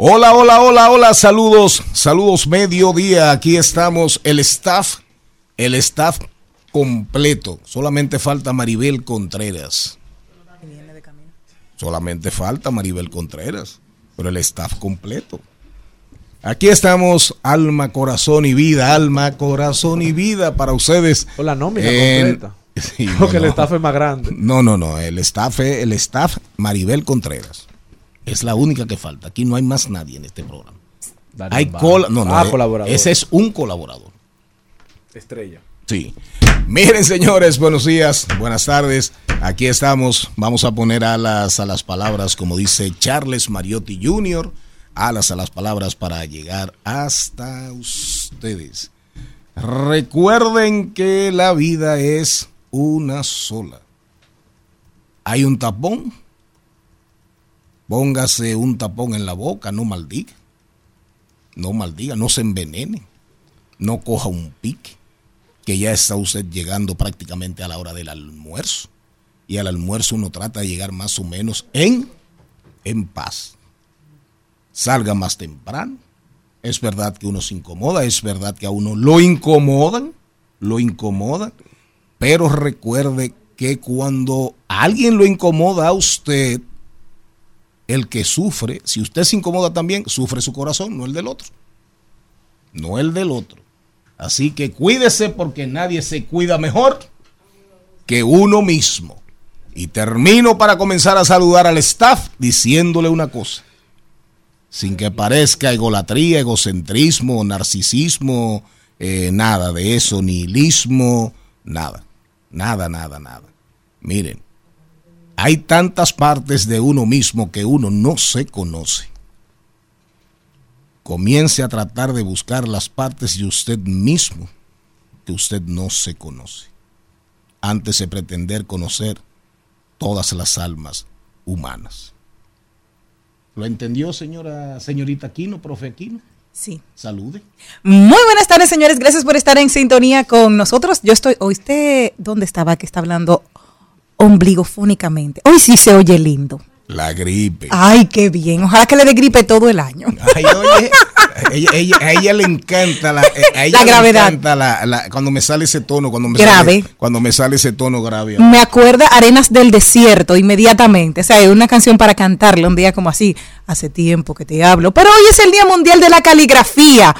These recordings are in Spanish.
Hola, hola, hola, hola, saludos, saludos mediodía, aquí estamos, el staff, el staff completo, solamente falta Maribel Contreras. Solamente falta Maribel Contreras, pero el staff completo. Aquí estamos, alma, corazón y vida, alma, corazón y vida para ustedes. Con la nómina En- completa. Sí, Porque no, el staff es más grande. No, no, no, el staff el staff Maribel Contreras. Es la única que falta. Aquí no hay más nadie en este programa. Daniel Hay col no, no, Ah, eh, colaborador. ese es un colaborador. Estrella. Sí. Miren, señores, buenos días, buenas tardes. Aquí estamos. Vamos a poner alas a las palabras, como dice Charles Mariotti Jr., alas a las palabras para llegar hasta ustedes. Recuerden que la vida es una sola. Hay un tapón. Póngase un tapón en la boca, no maldiga. No maldiga, no se envenene. No coja un pique que ya está usted llegando prácticamente a la hora del almuerzo. Y al almuerzo uno trata de llegar más o menos en, en paz. Salga más temprano. Es verdad que uno se incomoda, es verdad que a uno lo incomodan, lo incomodan, pero recuerde que cuando alguien lo incomoda a usted, el que sufre, si usted se incomoda también, sufre su corazón, no el del otro. No el del otro. Así que cuídese porque nadie se cuida mejor que uno mismo. Y termino para comenzar a saludar al staff diciéndole una cosa. Sin que parezca egolatría, egocentrismo, narcisismo, eh, nada de eso, nihilismo, nada. Nada, nada, nada. Miren, hay tantas partes de uno mismo que uno no se conoce comience a tratar de buscar las partes de usted mismo que usted no se conoce, antes de pretender conocer todas las almas humanas. ¿Lo entendió, señora, señorita Aquino, profe Aquino? Sí. Salude. Muy buenas tardes, señores. Gracias por estar en sintonía con nosotros. Yo estoy, hoy usted, ¿dónde estaba? Que está hablando ombligofónicamente. Hoy sí se oye lindo. La gripe. Ay, qué bien. Ojalá que le dé gripe todo el año. Ay, oye, ella, ella- a ella le encanta la, eh, a ella La le gravedad. encanta la- la- cuando me sale ese tono, cuando me Grave. sale, cuando me sale ese tono grave. Me acuerda Arenas del Desierto inmediatamente. O sea, es una canción para cantarle un día como así. Hace tiempo que te hablo. Pero hoy es el Día Mundial de la Caligrafía.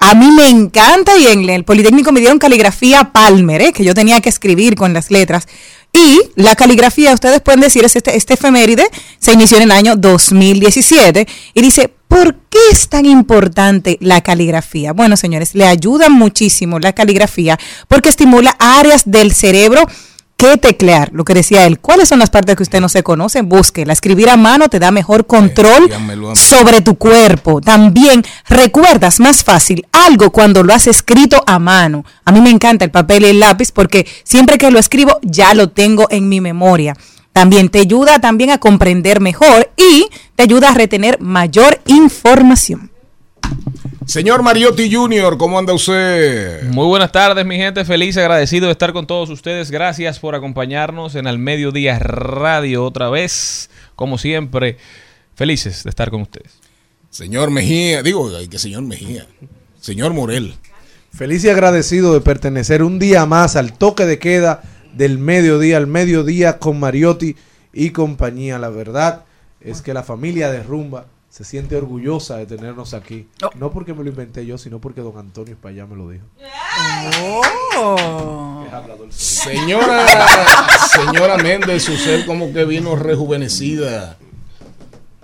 A mí me encanta y en el Politécnico me dieron caligrafía Palmer, ¿eh? que yo tenía que escribir con las letras. Y la caligrafía, ustedes pueden decir, es este, este efeméride se inició en el año 2017 y dice, ¿por qué es tan importante la caligrafía? Bueno, señores, le ayuda muchísimo la caligrafía porque estimula áreas del cerebro qué teclear, lo que decía él. ¿Cuáles son las partes que usted no se conoce? Búsquela. Escribir a mano te da mejor control sobre tu cuerpo. También recuerdas más fácil algo cuando lo has escrito a mano. A mí me encanta el papel y el lápiz porque siempre que lo escribo ya lo tengo en mi memoria. También te ayuda también a comprender mejor y te ayuda a retener mayor información. Señor Mariotti Jr., ¿cómo anda usted? Muy buenas tardes, mi gente. Feliz, agradecido de estar con todos ustedes. Gracias por acompañarnos en Al Mediodía Radio otra vez. Como siempre, felices de estar con ustedes. Señor Mejía, digo, que señor Mejía. Señor Morel. Feliz y agradecido de pertenecer un día más al toque de queda del mediodía, al mediodía con Mariotti y compañía. La verdad es que la familia de Rumba se siente orgullosa de tenernos aquí. No porque me lo inventé yo, sino porque don Antonio España me lo dijo. Oh. Señora, señora Méndez, usted como que vino rejuvenecida.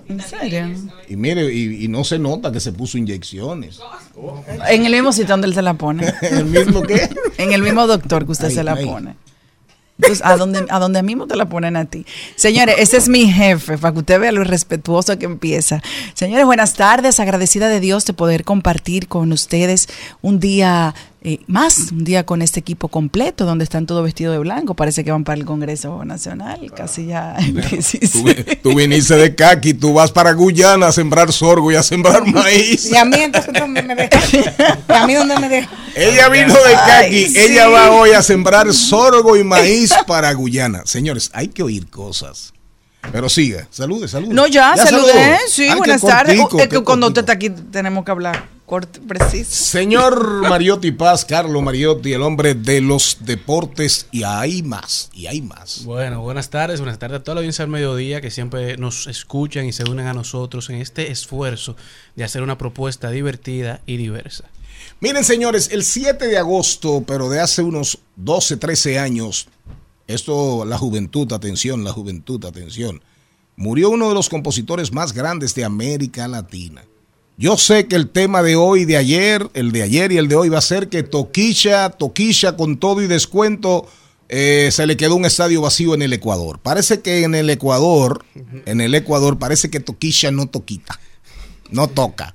¿En serio? Y mire, y, y no se nota que se puso inyecciones. En el mismo sitio donde él se la pone. ¿El mismo qué? En el mismo doctor que usted Ay, se la ay. pone. Pues a donde, a donde mismo te la ponen a ti. Señores, ese es mi jefe, para que usted vea lo respetuoso que empieza. Señores, buenas tardes. Agradecida de Dios de poder compartir con ustedes un día eh, más, un día con este equipo completo, donde están todos vestidos de blanco. Parece que van para el Congreso Nacional, casi ya. Tú, viniste de Caqui, tú vas para Guyana a sembrar sorgo y a sembrar maíz. Y a mí entonces ¿dónde me deja? ¿Y a mí dónde me deja? Ella vino de Caqui, sí. ella va hoy a sembrar sorgo y maíz para Guyana. Señores, hay que oír cosas. Pero siga, salude, salude. No, ya, saludé. saludó. Sí, Ay, buenas tardes. cortico, es que qué cuando usted está aquí tenemos que hablar corto, preciso. Señor Mariotti Paz, Carlos Mariotti, el hombre de los deportes, y hay más, y hay más. Bueno, buenas tardes, buenas tardes a toda la audiencia del mediodía que siempre nos escuchan y se unen a nosotros en este esfuerzo de hacer una propuesta divertida y diversa. Miren, señores, el 7 de agosto, pero de hace unos 12, 13 años, esto, la juventud, atención, la juventud, atención, murió uno de los compositores más grandes de América Latina. Yo sé que el tema de hoy, de ayer, el de ayer y el de hoy va a ser que Toquilla, Toquilla con todo y descuento, eh, se le quedó un estadio vacío en el Ecuador. Parece que en el Ecuador, en el Ecuador, parece que Toquilla no toquita, no toca.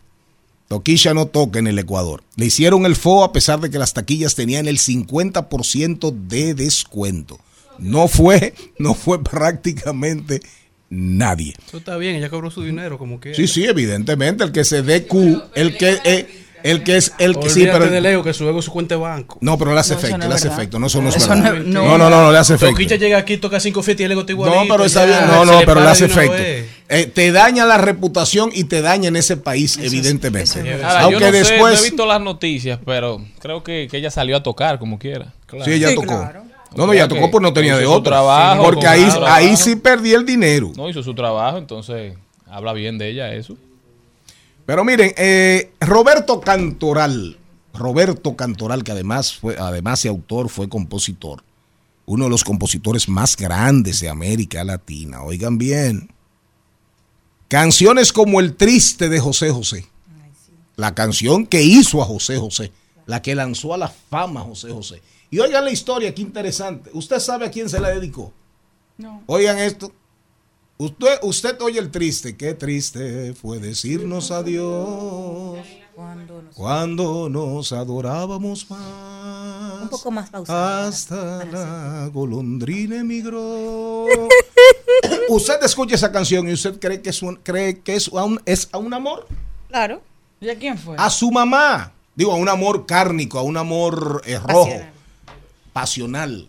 Toquilla no toca en el Ecuador. Le hicieron el FO a pesar de que las taquillas tenían el 50% de descuento. No fue, no fue prácticamente nadie. Eso está bien, ella cobró su dinero como que. Sí, sí, evidentemente, el que se dé Q, el que, eh, el que es, el que sí, pero del ego que su ego es su cuenta de banco. no, pero le hace No, efecto, no le hace verdad. efecto, no, Eso verdad. no- No, no, no, no, le hace efecto. Toquicha llega aquí, toca cinco fiestas y el ego está igualito. No, pero está bien. No, no, pero le hace efecto. Eh, te daña la reputación y te daña en ese país, evidentemente. es. Ahora, Aunque yo no sé, después. no he visto las noticias, pero creo que, que ella salió a tocar como quiera. Sí, ella Sí, tocó. claro. No, no, Ok. tocó, pues no tenía Hizo de su otro. trabajo, porque ahí, ahí sí perdí el dinero. No hizo su trabajo, entonces habla bien de ella eso. Pero miren, eh, Roberto Cantoral, Roberto Cantoral, que además fue, además de autor, fue compositor. Uno de los compositores más grandes de América Latina. Oigan bien. Canciones como El Triste de José José. La canción que hizo a José José. La que lanzó a la fama a José José. Y oigan la historia, qué interesante. ¿Usted sabe a quién se la dedicó? No. Oigan esto. Usted, usted oye el triste. Qué triste fue decirnos adiós cuando nos adorábamos más. Un poco más pausada. Hasta la golondrina emigró. usted escucha esa canción y usted cree que es un, cree que es a un, es a un amor Claro. ¿Y a quién fue? a su mamá. Digo, a un amor cárnico, a un amor eh, rojo, Pasional. Pasional.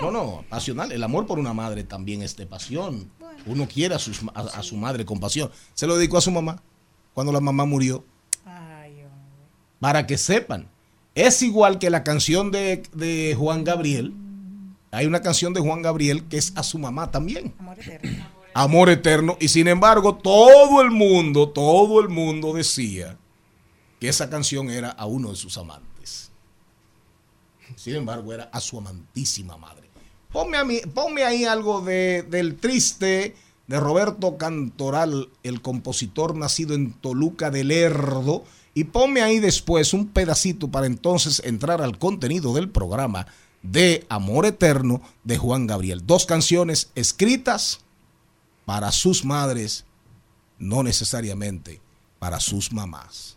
No, no, pasional. El amor por una madre también es de pasión. Uno quiere a, sus- a- a su madre con pasión. Se lo dedicó a su mamá cuando la mamá murió. Para que sepan. Es igual que la canción de, de Juan Gabriel. Hay una canción de Juan Gabriel que es a su mamá también. Amor eterno. Y sin embargo, todo el mundo, todo el mundo decía que esa canción era a uno de sus amantes. Sin embargo, era a su amantísima madre. Ponme, a mí, ponme ahí algo de, del triste de Roberto Cantoral, el compositor nacido en Toluca del Lerdo. Y ponme ahí después un pedacito para entonces entrar al contenido del programa de Amor Eterno de Juan Gabriel. Dos canciones escritas para sus madres, no necesariamente para sus mamás.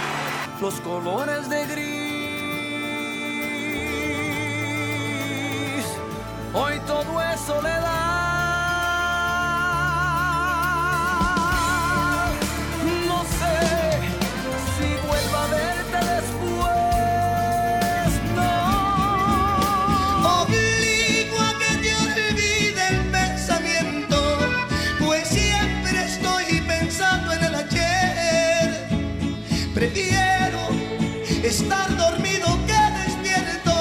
los colores de gris. Hoy todo es soledad. Estar dormido que despierto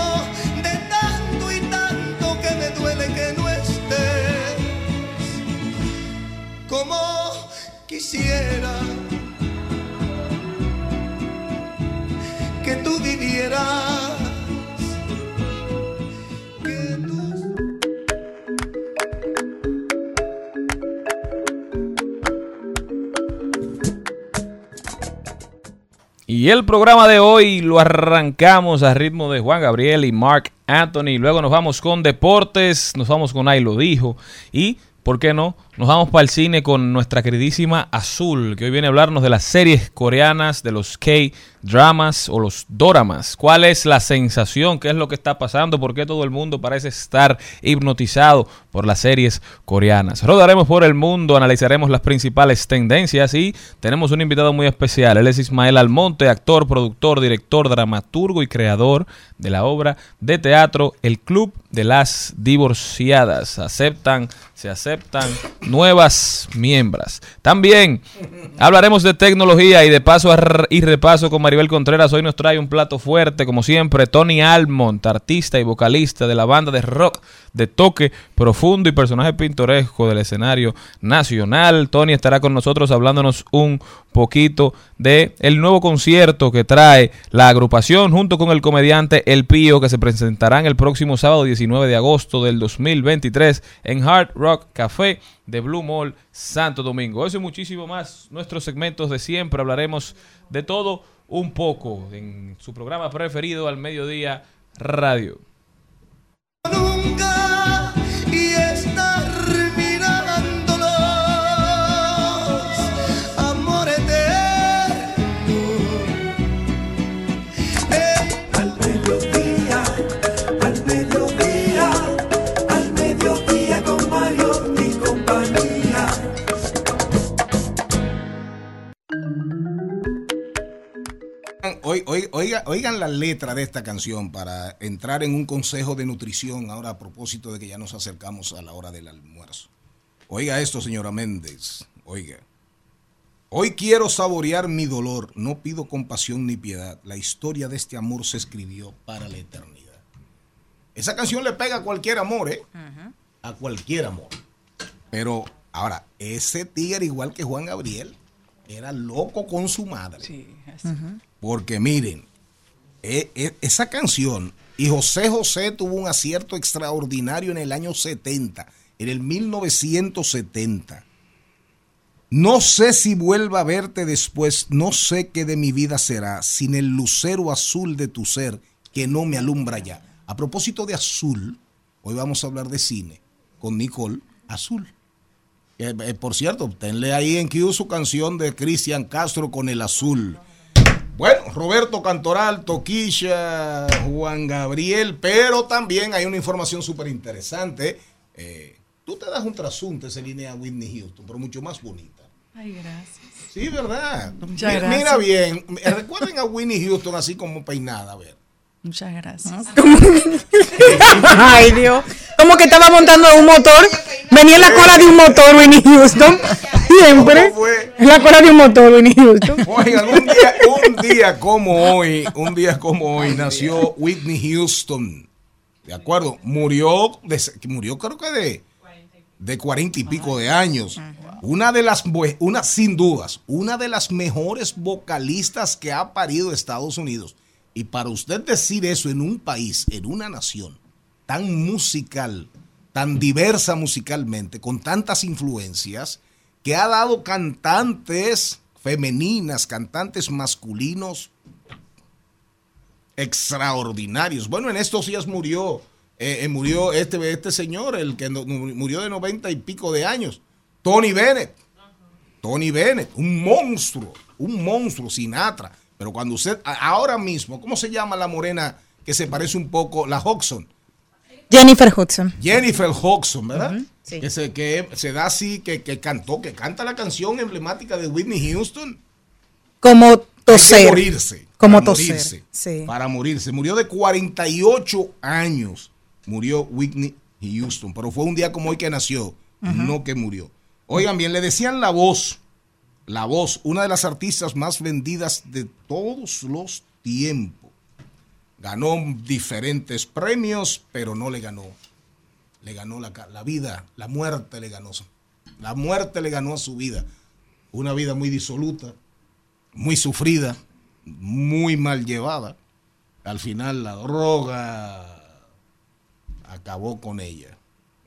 de tanto y tanto que me duele que no estés. Como quisiera que tú vivieras. Y el programa de hoy lo arrancamos a ritmo de Juan Gabriel y Mark Anthony. Luego nos vamos con deportes, nos vamos con Ahí lo dijo. Y, ¿por qué no? Nos vamos para el cine con nuestra queridísima Azul, que hoy viene a hablarnos de las series coreanas, de los K-dramas o los doramas. ¿Cuál es la sensación? ¿Qué es lo que está pasando? ¿Por qué todo el mundo parece estar hipnotizado por las series coreanas? Rodaremos por el mundo, analizaremos las principales tendencias y tenemos un invitado muy especial. Él es Ismael Almonte, actor, productor, director, dramaturgo y creador de la obra de teatro El Club de las Divorciadas. Aceptan, se aceptan nuevas miembros. También hablaremos de tecnología y de paso y repaso con Maribel Contreras. Hoy nos trae un plato fuerte, como siempre, Tony Almond, artista y vocalista de la banda de rock de toque profundo y personaje pintoresco del escenario nacional. Tony estará con nosotros hablándonos un poquito de el nuevo concierto que trae la agrupación junto con el comediante El Pío que se presentarán el próximo sábado 19 de agosto del 2023 en Hard Rock Café de Blue Mall Santo Domingo. Eso y muchísimo más. Nuestros segmentos de siempre hablaremos de todo un poco en su programa preferido al mediodía radio. Oi- oi- oiga- oigan la letra de esta canción para entrar en un consejo de nutrición ahora a propósito de que ya nos acercamos a la hora del almuerzo. Oiga esto, señora Méndez. Oiga. Hoy quiero saborear mi dolor. No pido compasión ni piedad. La historia de este amor se escribió para la eternidad. Esa canción le pega a cualquier amor, ¿eh? A cualquier amor. Pero ahora, ese tigre, igual que Juan Gabriel, era loco con su madre. Porque miren, e- e- esa canción, y José José tuvo un acierto extraordinario en el año 70, en el 1970. No sé si vuelva a verte después, no sé qué de mi vida será, sin el lucero azul de tu ser que no me alumbra ya. A propósito de azul, hoy vamos a hablar de cine con Nicole Azul. Eh, eh, por cierto, tenle ahí en Q su canción de Cristian Castro con el azul. Bueno, Roberto Cantoral, Toquilla, Juan Gabriel, pero también hay una información súper interesante. Eh, tú te das un trasunto esa línea Whitney Houston, pero mucho más bonita. Ay, gracias. Sí, ¿verdad? Muchas gracias. Mira bien, eh, recuerden a Whitney Houston así como peinada, a ver. Muchas gracias. Ay, Dios. Como que estaba montando un motor. Venía en la cola de un motor, Winnie Houston. Siempre. La cola de un motor, Winnie Houston. Oigan, un día, un día como hoy, un día como hoy nació Whitney Houston. ¿De acuerdo? Murió, de, murió creo que de, de cuarenta y pico de años. Una de las, una, sin dudas, una de las mejores vocalistas que ha parido Estados Unidos. Y para usted decir eso en un país, en una nación tan musical, tan diversa musicalmente, con tantas influencias, que ha dado cantantes femeninas, cantantes masculinos extraordinarios. Bueno, en estos días murió, eh, eh, murió este, este señor, el que no- murió de noventa y pico de años, Tony Bennett. Tony Bennett, un monstruo, un monstruo, Sinatra. Pero cuando usted, ahora mismo, ¿cómo se llama la morena que se parece un poco, la Hodgson? Jennifer Hudson. Jennifer Hodgson, ¿verdad? Sí. que, se, que se da así, que, que cantó, que canta la canción emblemática de Whitney Houston. Como Hay que toser. morirse. Como para toser. morirse, Sí. Para morirse. Murió de 48 años. Murió Whitney Houston. Pero fue un día como hoy que nació, no que murió. Oigan bien, le decían la voz. La voz, una de las artistas más vendidas de todos los tiempos. Ganó diferentes premios, pero no le ganó. Le ganó la, la vida, la muerte le ganó. La muerte le ganó a su vida. Una vida muy disoluta, muy sufrida, muy mal llevada. Al final la droga acabó con ella,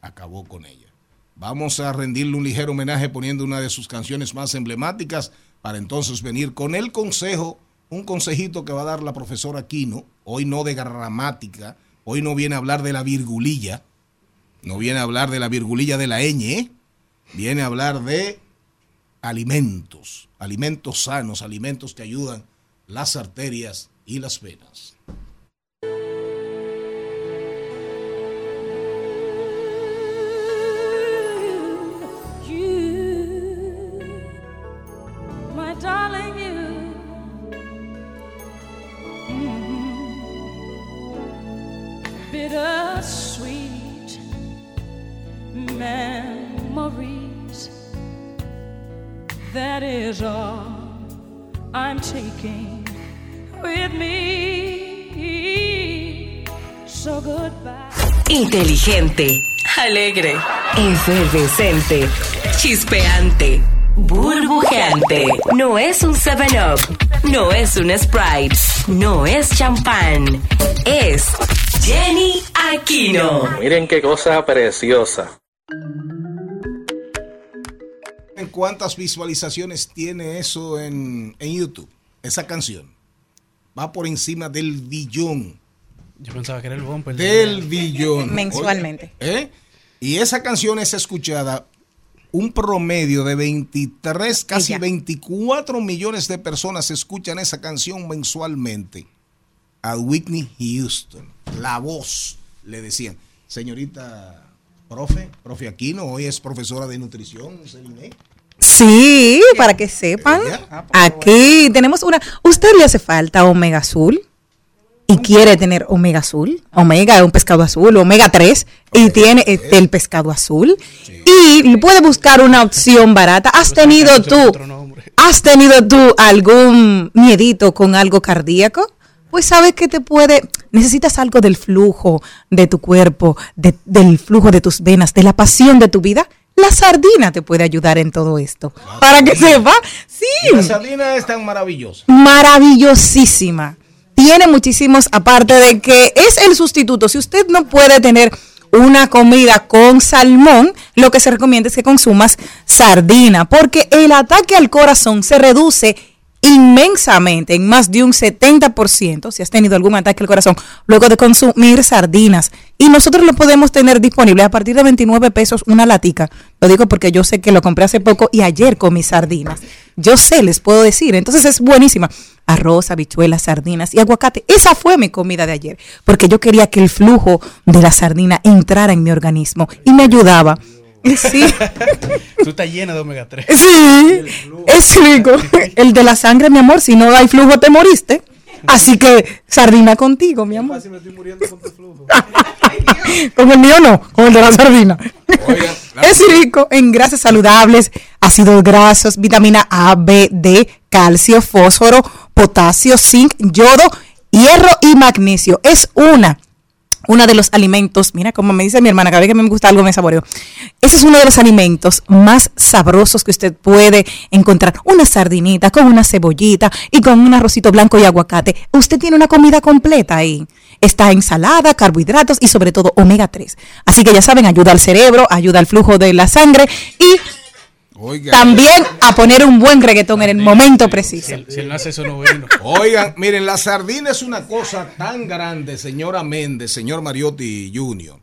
acabó con ella. Vamos a rendirle un ligero homenaje poniendo una de sus canciones más emblemáticas para entonces venir con el consejo, un consejito que va a dar la profesora Aquino, hoy no de gramática, hoy no viene a hablar de la virgulilla, no viene a hablar de la virgulilla de la ñ, viene a hablar de alimentos, alimentos sanos, alimentos que ayudan las arterias y las venas. Taking with me. So goodbye. Inteligente, alegre, efervescente, chispeante, burbujeante. No es un 7-Up, no es un Sprite, no es champán. Es Jenny Aquino. Miren qué cosa preciosa. ¿En cuántas visualizaciones tiene eso en, en YouTube? Esa canción. Va por encima del billón. Yo pensaba que era el bumper. Del billón. Mensualmente. Oye, ¿eh? Y esa canción es escuchada un promedio de 23, casi Ella. 24 millones de personas escuchan esa canción mensualmente. A Whitney Houston. La voz, le decían. Señorita profe, profe Aquino, hoy es profesora de nutrición, Celine. Sí, para que sepan. Aquí tenemos una. ¿Usted le hace falta omega azul? Y quiere tener omega azul. Omega es un pescado azul, omega 3. Y tiene este, el pescado azul. Y puede buscar una opción barata. ¿Has tenido tú, has tenido tú algún miedito con algo cardíaco? Pues sabes que te puede, necesitas algo del flujo de tu cuerpo, de- del flujo de tus venas, de la pasión de tu vida. La sardina te puede ayudar en todo esto. Para que sepa, sí. La sardina es tan maravillosa. Maravillosísima. Tiene muchísimos, aparte de que es el sustituto. Si usted no puede tener una comida con salmón, lo que se recomienda es que consumas sardina, porque el ataque al corazón se reduce inmensamente, en más de un 70%, si has tenido algún ataque al corazón, luego de consumir sardinas. Y nosotros lo podemos tener disponible a partir de 29 pesos una latica. Lo digo porque yo sé que lo compré hace poco y ayer comí sardinas. Yo sé, les puedo decir. Entonces es buenísima. Arroz, habichuelas, sardinas y aguacate. Esa fue mi comida de ayer, porque yo quería que el flujo de la sardina entrara en mi organismo y me ayudaba. Sí. Tú estás llena de omega 3. Sí, es rico. El de la sangre, mi amor, si no hay flujo te moriste. Así que sardina contigo, mi amor. Con el mío no, con el de la sardina. Es rico en grasas saludables, ácidos grasos, vitamina A, B, D, calcio, fósforo, potasio, zinc, yodo, hierro y magnesio. Es una uno de los alimentos, mira como me dice mi hermana, cada vez que me gusta algo me saboreo. Ese es uno de los alimentos más sabrosos que usted puede encontrar. Una sardinita con una cebollita y con un arrocito blanco y aguacate. Usted tiene una comida completa ahí. Está ensalada, carbohidratos y sobre todo omega 3. Así que ya saben, ayuda al cerebro, ayuda al flujo de la sangre y también a poner un buen reggaetón en el momento preciso. Si él no hace eso, no vino. Oigan, miren, la sardina es una cosa tan grande, señora Méndez, señor Mariotti Jr.,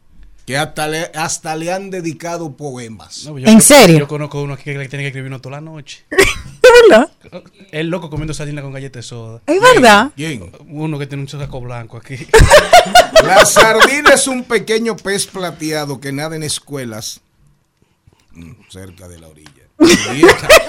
que hasta le, hasta le han dedicado poemas. No, yo ¿En serio? Yo conozco uno aquí que tiene que escribir uno toda la noche. verdad? El loco comiendo sardina con galletas de soda. Es verdad. ¿Quién? Uno que tiene un saco blanco aquí. La sardina es un pequeño pez plateado que nada en escuelas mm, cerca de la orilla.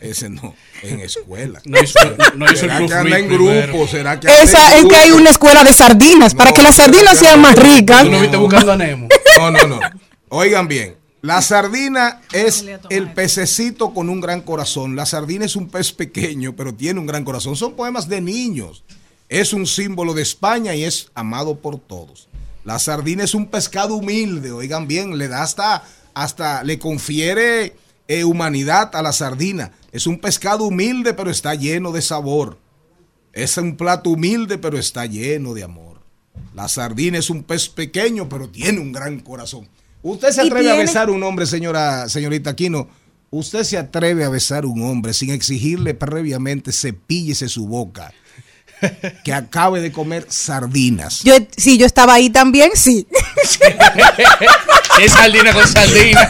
Ese no, en escuela. No hizo- no hizo ¿Será que anda en grupo? ¿Será que anda Esa es que hay una escuela de sardinas para que las sardinas sean más ricas. ¿Tú no viste buscando a Nemo? No, no, no. Oigan bien. La sardina es el pececito con un gran corazón. La sardina es un pez pequeño, pero tiene un gran corazón. Son poemas de niños. Es un símbolo de España y es amado por todos. La sardina es un pescado humilde, oigan bien, le da hasta, hasta le confiere eh, humanidad a la sardina. Es un pescado humilde, pero está lleno de sabor. Es un plato humilde, pero está lleno de amor. La sardina es un pez pequeño, pero tiene un gran corazón. ¿Usted se atreve a besar a un hombre, señora, señorita Aquino? ¿Usted se atreve a besar a un hombre sin exigirle previamente cepíllese su boca? Que acabe de comer sardinas. Yo, si yo estaba ahí también, sí. Es sardina con sardina.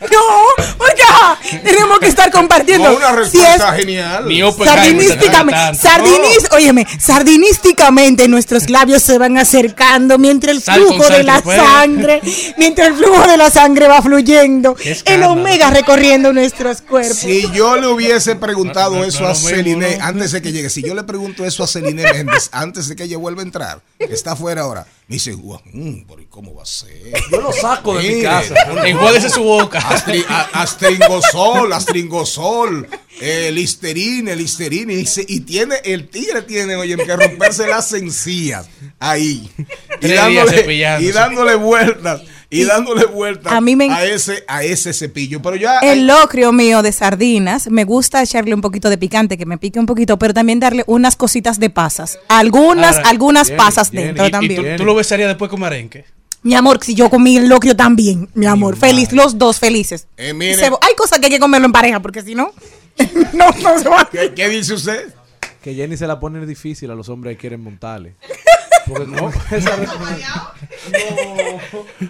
No, porque ajá, tenemos que estar compartiendo. No, una Si respuesta es- genial. Sardinísticamente, sardinis, óyeme, sardinísticamente nuestros labios se van acercando mientras el Sal flujo de la sangre, mientras el flujo de la sangre va fluyendo, el omega recorriendo nuestros cuerpos. Si yo le hubiese preguntado No, no, eso no, a Celine ¿no? antes de que llegue, si yo le pregunto eso a Celine Méndez antes de que ella vuelva a entrar, que está afuera ahora, me dice, "Guau, mm, pero ¿y ¿cómo va a ser? Yo lo saco de mi casa. Enjuáguese su boca. Astri- a- astringosol, astringosol, eh, listerine, listerine, y, se- y tiene, el tigre tiene, oye, que romperse las encías ahí. Y dándole, y dándole vueltas, y dándole vueltas A mí me a ese, a ese cepillo. Pero ya El locrio mío de sardinas, me gusta echarle un poquito de picante, que me pique un poquito, pero también darle unas cositas de pasas. Algunas, Ahora, algunas Jenny, pasas Jenny, dentro Y- y también. tú, tú lo besarías después con merengue. Mi amor, si yo comí el locrio también, mi amor, feliz, los dos felices. Eh, mire. Se- hay cosas que hay que comerlo en pareja, porque si no, no, no se va. ¿qué, qué dice usted? Que Jenny se la pone difícil a los hombres que quieren montarle. Porque no, esa-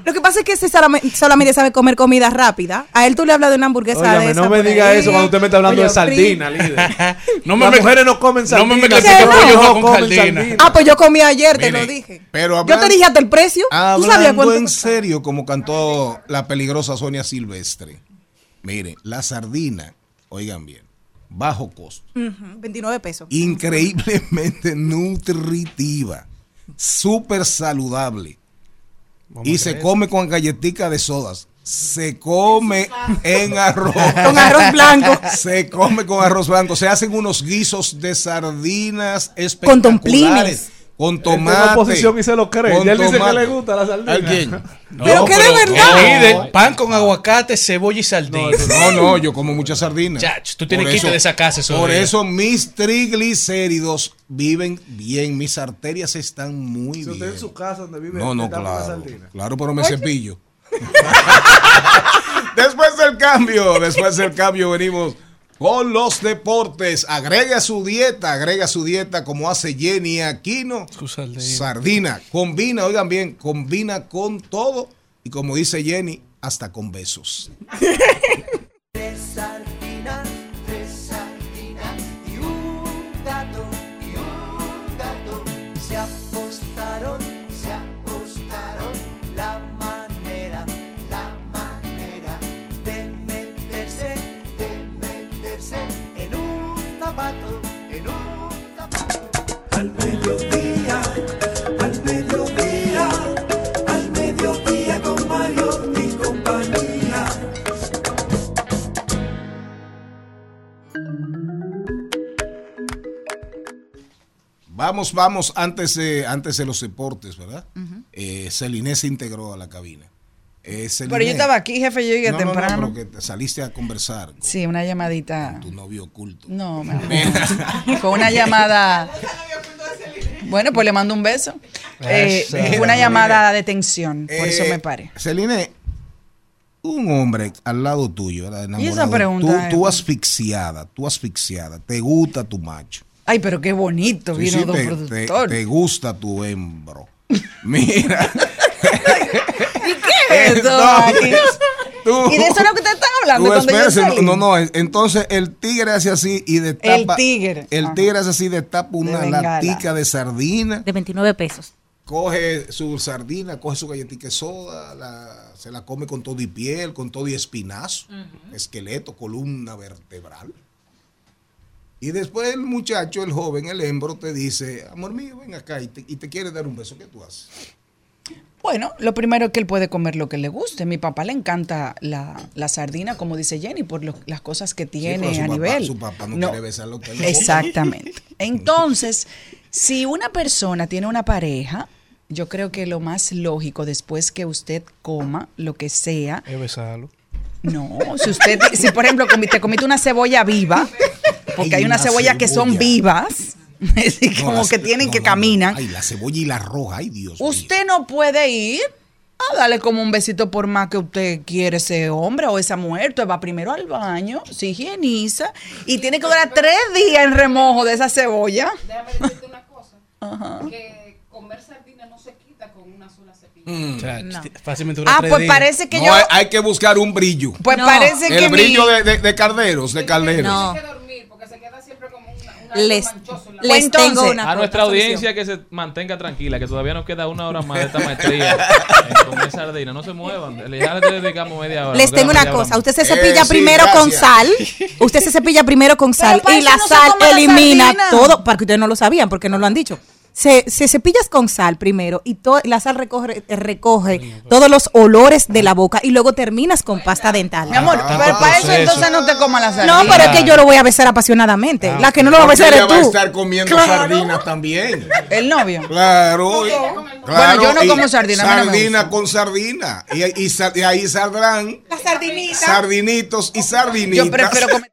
Lo que pasa es que ese solamente, sabe comer comida rápida. A él tú le hablas de una hamburguesa de esa no me diga ahí. eso cuando usted me está hablando de sardina, líder. No me Las me- mujeres no comen no sardina. me metas no, no con comen sardina. Ah, pues yo comí ayer, te lo dije. pero yo te dije hasta el precio. ¿Tú sabías Hablando cuánto? en serio, como cantó la peligrosa Sonia Silvestre. Mire, la sardina, oigan bien, bajo costo, Ujú, 29 pesos. increíblemente nutritiva, súper saludable y se come con galletica de sodas. Se come en arroz. Con arroz blanco. Se come con arroz blanco. Se hacen unos guisos de sardinas Con espectaculares. tomplines. Con tomate. oposición y se lo cree. con Y él dice que tomate. le gusta la sardina. ¿A quién? No, Pero que de verdad. pan con aguacate, cebolla y sardina. No, no, yo como mucha sardina. Chach, tú tienes que de esa casa Por eso mis triglicéridos viven bien, mis arterias están muy Si bien. usted en su casa donde vive, No, no, claro. sardina. Claro, pero me cepillo. después del cambio, después del cambio venimos con los deportes. Agrega a su dieta, agrega a su dieta como hace Jenny Aquino. Su sardina. Sardina. Combina, oigan bien, combina con todo. Y como dice Jenny, hasta con besos. mediodía, al mediodía, al mediodía con Vamos, vamos, antes de, antes de los deportes, ¿verdad? Uh Celine se integró a la cabina. Eh, pero yo estaba aquí, jefe, yo llegué temprano. No, no, te saliste a conversar. Sí, una llamadita. Con tu novio oculto. No, con una llamada bueno, pues le mando un beso. Eh, fue una llamada de tensión, por eso Eh, me paré. Celine, un hombre al lado tuyo, ¿verdad? ¿Y esa enamorado, pregunta, Tú, tú eh? asfixiada, tú asfixiada, te gusta tu macho. Ay, pero qué bonito Sí, vino sí, don te, productor. te- te gusta tu hembro. Mira. ¿Y qué es eso? Tú- ¿Y de eso es lo que te están hablando? tú cuando yo espérese, no, no, entonces el tigre hace así y destapa. El tigre, El ajá. tigre hace así, destapa una bengala. latica de sardina. De 29 pesos. Coge su sardina, coge su galletita de soda, la- se la come con todo y piel, con todo y espinazo, esqueleto, columna vertebral. Y después el muchacho, el joven, el hembro, te dice, amor mío, ven acá y te, y te quiere dar un beso. ¿Qué tú haces? Bueno, lo primero es que él puede comer lo que le guste. Mi papá le encanta la, la sardina, como dice Jenny, por lo- las cosas que tiene a papá- nivel. su papá no quiere besar lo que no Exactamente. Entonces, si una persona tiene una pareja, yo creo que lo más lógico después que usted coma lo que sea, Es besarlo. no, si usted, si por ejemplo te comiste una cebolla viva, porque Ay, hay unas una cebollas que son cebolla. vivas, así No, como las- que tienen no, que no, no. caminan. Ay, la cebolla y la roja, ay Dios. mío. Usted no puede ir a darle como un besito por más que usted quiere ese hombre o esa mujer. Usted va primero al baño, se higieniza y tiene que durar tres días en remojo de esa cebolla. Déjame decirte una cosa. Ajá. Que comer sardina no se quita con una sola cepilla. Mm. O sea, No. fácilmente dura Ah, tres pues días. parece que No, yo... hay, hay que buscar un brillo. Pues parece que el brillo mi- de, de- de calderos, de calderos. Les, les entonces, tengo una A nuestra solución. audiencia que se mantenga tranquila, que todavía nos queda una hora más de esta maestría en comer sardina. No se muevan. Ya le dedicamos media hora. Les tengo una cosa, más. usted se Eh, cepilla sí, primero con sal, usted se cepilla primero con sal y la sal la elimina todo, para que ustedes no lo sabían, porque no lo han dicho. Se, se cepillas con sal primero y to- la sal recoge, recoge todos los olores de la boca y luego terminas con pasta dental. Mi amor, Tanto pero para eso proceso. entonces no te comas la sardina. No, pero es que yo lo voy a besar apasionadamente. la que no lo va a besar ella es va a tú. estar comiendo Claro. sardinas también. El novio. Claro. Bueno, yo no y como sardina, a mí no me Sardina con sardina. Y, y y ahí saldrán La sardinita. sardinitos y sardinitas. Yo prefiero comer...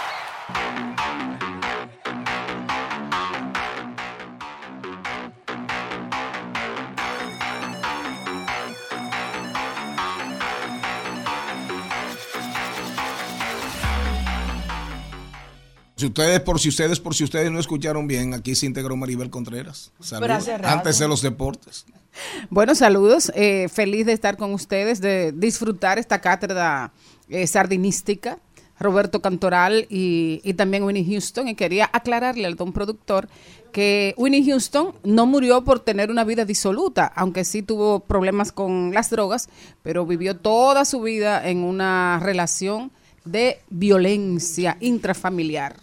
Si ustedes, por si ustedes, por si ustedes no escucharon bien, aquí se integró Maribel Contreras. Saludos. Antes de los deportes. Bueno, saludos. eh, feliz de estar con ustedes, de disfrutar esta cátedra eh, sardinística. Roberto Cantoral y, y también Winnie Houston. Y quería aclararle al don productor que Winnie Houston no murió por tener una vida disoluta, aunque sí tuvo problemas con las drogas, pero vivió toda su vida en una relación de violencia intrafamiliar.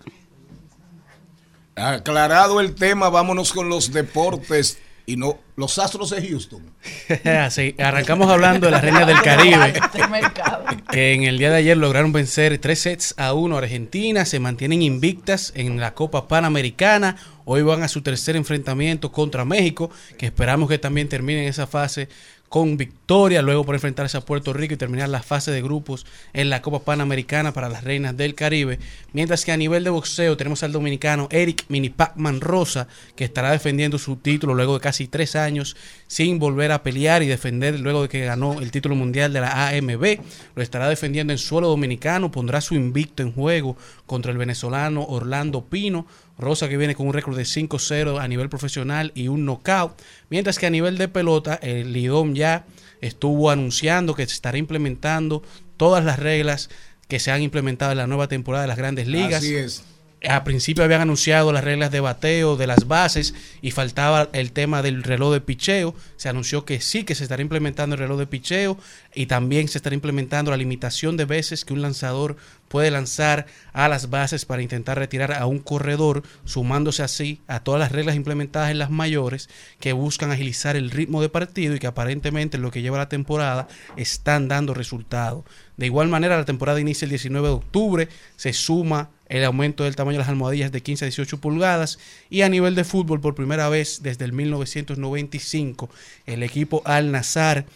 Aclarado el tema, vámonos con los deportes. Y no, los Astros de Houston. Sí, arrancamos hablando de las reinas del Caribe. que en el día de ayer lograron vencer tres sets a uno a Argentina, se mantienen invictas en la Copa Panamericana, hoy van a su tercer enfrentamiento contra México, que esperamos que también terminen esa fase con victoria, luego por enfrentarse a Puerto Rico y terminar la fase de grupos en la Copa Panamericana para las reinas del Caribe, mientras que a nivel de boxeo tenemos al dominicano Eric Mini Pacman Rosa, que estará defendiendo su título luego de casi tres años sin volver a pelear y defender luego de que ganó el título mundial de la AMB. Lo estará defendiendo en suelo dominicano, pondrá su invicto en juego contra el venezolano Orlando Pino. Rosa que viene con un récord de 5-0 a nivel profesional y un knockout. Mientras que a nivel de pelota, el Lidom ya estuvo anunciando que se estará implementando todas las reglas que se han implementado en la nueva temporada de las grandes ligas. Así es. A principio habían anunciado las reglas de bateo, de las bases, y faltaba el tema del reloj de picheo. Se anunció que sí, que se estará implementando el reloj de picheo, y también se estará implementando la limitación de veces que un lanzador puede lanzar a las bases para intentar retirar a un corredor, sumándose así a todas las reglas implementadas en las mayores que buscan agilizar el ritmo de partido y que aparentemente en lo que lleva la temporada están dando resultados. De igual manera, la temporada inicia el 19 de octubre, se suma el aumento del tamaño de las almohadillas de 15 a 18 pulgadas y a nivel de fútbol por primera vez desde el 1995 el equipo Al Nazar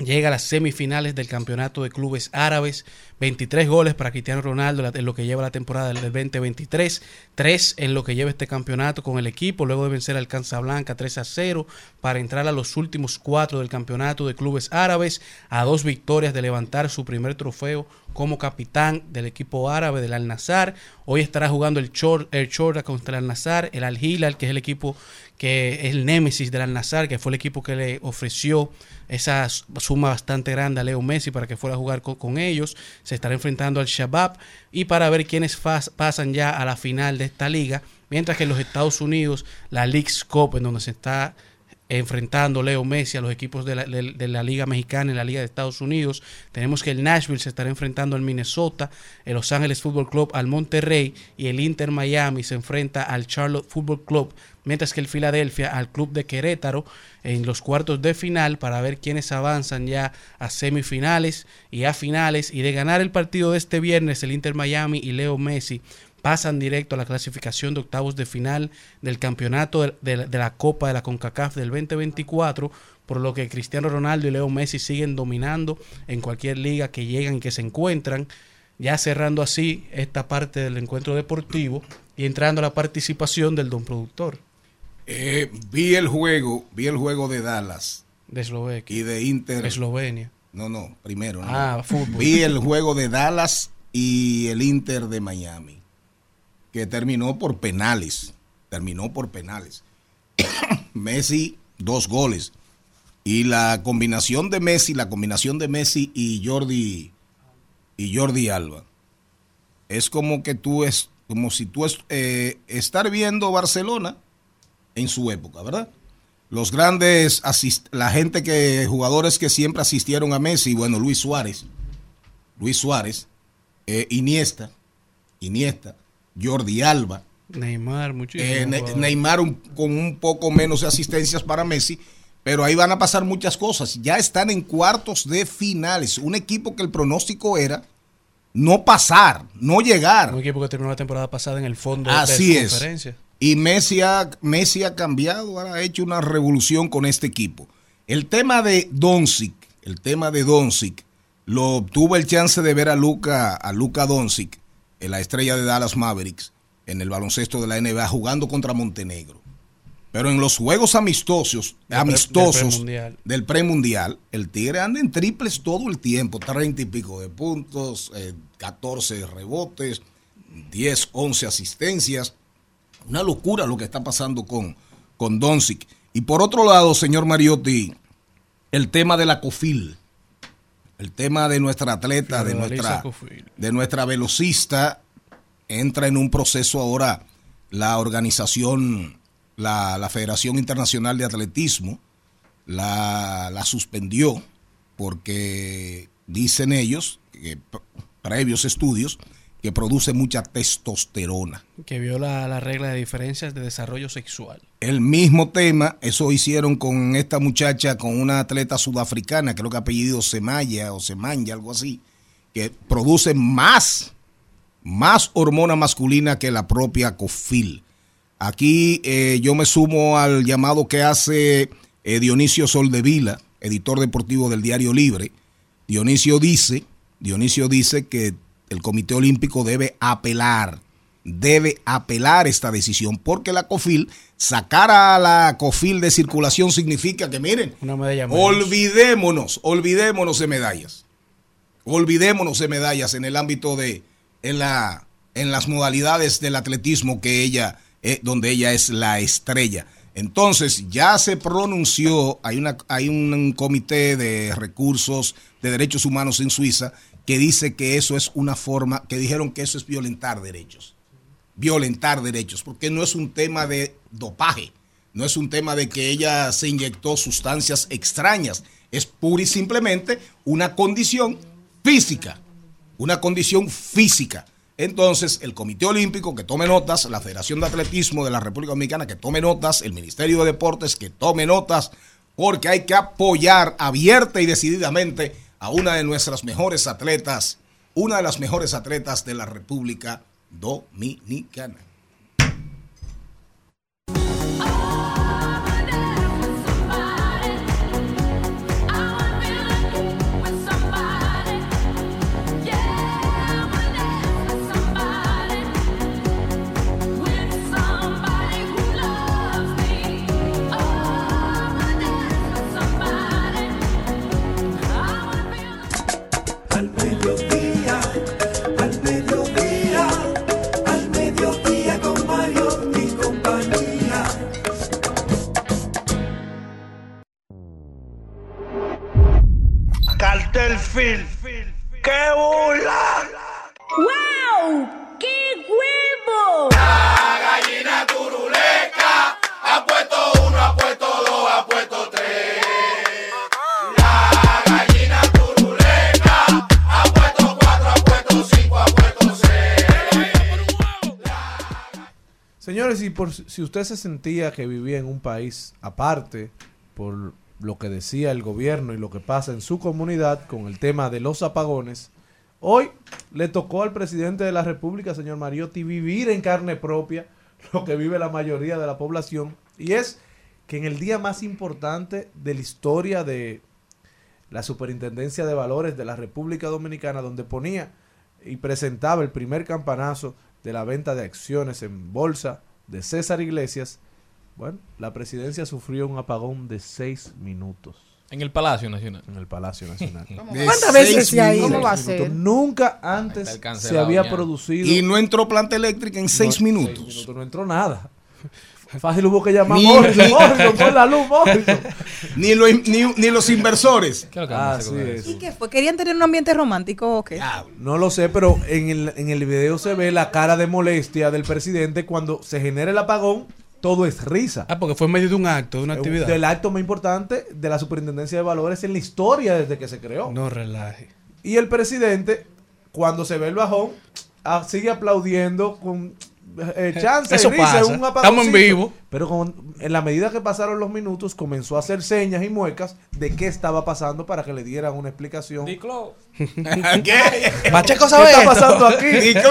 llega a las semifinales del campeonato de clubes árabes 23 goles para Cristiano Ronaldo en lo que lleva la temporada del 2023, 3 en lo que lleva este campeonato con el equipo, luego de vencer al Casablanca 3 a 0 para entrar a los últimos 4 del campeonato de clubes árabes, a dos victorias de levantar su primer trofeo como capitán del equipo árabe del Al-Nazar. Hoy estará jugando el, Chor, el Chorra contra el Al-Nazar, el Al-Hilal, que es el equipo que es el némesis del Al-Nazar, que fue el equipo que le ofreció esa suma bastante grande a Leo Messi para que fuera a jugar con ellos se estará enfrentando al Shabab y para ver quiénes pasan ya a la final de esta liga, mientras que en los Estados Unidos la League's Cup, en donde se está enfrentando Leo Messi a los equipos de la, de, la, Liga Mexicana y la Liga de Estados Unidos. Tenemos que el Nashville se estará enfrentando al Minnesota, el Los Ángeles Football Club al Monterrey y el Inter Miami se enfrenta al Charlotte Football Club, mientras que el Philadelphia al Club de Querétaro en los cuartos de final para ver quiénes avanzan ya a semifinales y a finales y de ganar el partido de este viernes el Inter Miami y Leo Messi pasan directo a la clasificación de octavos de final del campeonato de, la Copa de la CONCACAF del 2024, por lo que Cristiano Ronaldo y Leo Messi siguen dominando en cualquier liga que llegan y que se encuentran, ya cerrando así esta parte del encuentro deportivo y entrando a la participación del don productor. Eh, vi el juego, vi el juego de Dallas. De. Y de Inter. Eslovenia. No, no, primero. Ah, fútbol. Vi el juego de Dallas y el Inter de Miami que terminó por penales. Terminó por penales. Messi, dos goles. Y la combinación de Messi, la combinación de Messi y Jordi y Jordi Alba. Es como que tú es, como si tú es, eh, estar viendo Barcelona en su época, ¿verdad? Los grandes la gente que jugadores que siempre asistieron a Messi, bueno, Luis Suárez, Luis Suárez, eh, Iniesta, Iniesta, Jordi Alba. Neymar, muchísimo. Eh, Neymar con un poco menos de asistencias para Messi. Pero ahí van a pasar muchas cosas. Ya están en cuartos de finales. Un equipo que el pronóstico era no pasar, no llegar. Un equipo que terminó la temporada pasada en el fondo Así de es. Y Messi ha, Messi ha cambiado, ha hecho una revolución con este equipo. El tema de Doncic, el tema de Doncic, lo tuvo el chance de ver a Luca, a Luca Doncic la estrella de Dallas Mavericks, en el baloncesto de la NBA, jugando contra Montenegro. Pero en los juegos amistosos, amistosos del premundial, el Tigre anda en triples todo el tiempo, 30 y pico de puntos, 14 eh, rebotes, 10, 11 asistencias. Una locura lo que está pasando con, con Doncic. Y por otro lado, señor Mariotti, el tema de la COFIL el tema de nuestra atleta, de nuestra, de nuestra velocista, entra en un proceso ahora la organización, la, Federación Internacional de Atletismo, la, la suspendió porque dicen ellos, que previos estudios, que produce mucha testosterona. Que viola la regla de diferencias de desarrollo sexual. El mismo tema, eso hicieron con esta muchacha, con una atleta sudafricana, creo que apellido Semaya o Semanya, algo así, que produce más, más hormona masculina que la propia COFIL. Aquí eh, yo me sumo al llamado que hace eh, Dionisio Soldevila, editor deportivo del Diario Libre. Dionisio dice, Dionisio dice que el Comité Olímpico debe apelar, debe apelar esta decisión, porque la COFIL, sacar a la COFIL de circulación significa que, miren, olvidémonos, olvidémonos de medallas. Olvidémonos de medallas en el ámbito de, en, la, en las modalidades del atletismo que ella, eh, donde ella es la estrella. Entonces, ya se pronunció, hay, una, hay un comité de recursos de derechos humanos en Suiza que dice que eso es una forma, que dijeron que eso es violentar derechos. Violentar derechos, porque no es un tema de dopaje, no es un tema de que ella se inyectó sustancias extrañas, es pura y simplemente una condición física. una condición física. Entonces, el Comité Olímpico que tome notas, la Federación de Atletismo de la República Dominicana que tome notas, el Ministerio de Deportes que tome notas, porque hay que apoyar abierta y decididamente a una de nuestras mejores atletas, una de las mejores atletas de la República Dominicana. Si usted se sentía que vivía en un país aparte por lo que decía el gobierno y lo que pasa en su comunidad con el tema de los apagones, hoy le tocó al presidente de la República, señor Mariotti, vivir en carne propia lo que vive la mayoría de la población y es que en el día más importante de la historia de la Superintendencia de Valores de la República Dominicana, donde ponía y presentaba el primer campanazo de la venta de acciones en bolsa de César Iglesias, bueno, la presidencia sufrió un apagón de seis minutos. En el Palacio Nacional. En el Palacio Nacional. ¿Cuántas veces se ha ido? ¿Cómo va a Seis ser? minutos. Nunca antes se había ya. producido. Y no entró planta eléctrica en seis No, minutos. seis minutos, No entró nada. Fácil hubo que llamar a Ni- Morrison, ni- Morrison, pon la luz, Morrison. ni, lo- ni, ni los inversores. Así es. ¿Y qué fue? ¿Querían tener un ambiente romántico o qué? No lo sé, pero en el, en el video se ve la cara de molestia del presidente cuando se genera el apagón. Todo es risa. Ah, porque fue en medio de un acto, de una actividad. Del acto más importante de la Superintendencia de Valores en la historia desde que se creó. No relaje. Y el presidente, cuando se ve el bajón, ah, sigue aplaudiendo con eh, chance, Eso risa, pasa. un Estamos en vivo. Pero con- en la medida que pasaron los minutos, comenzó a hacer señas y muecas de qué estaba pasando para que le dieran una explicación. ¿Qué? Pacheco sabe ¿Qué está pasando aquí? Diclo.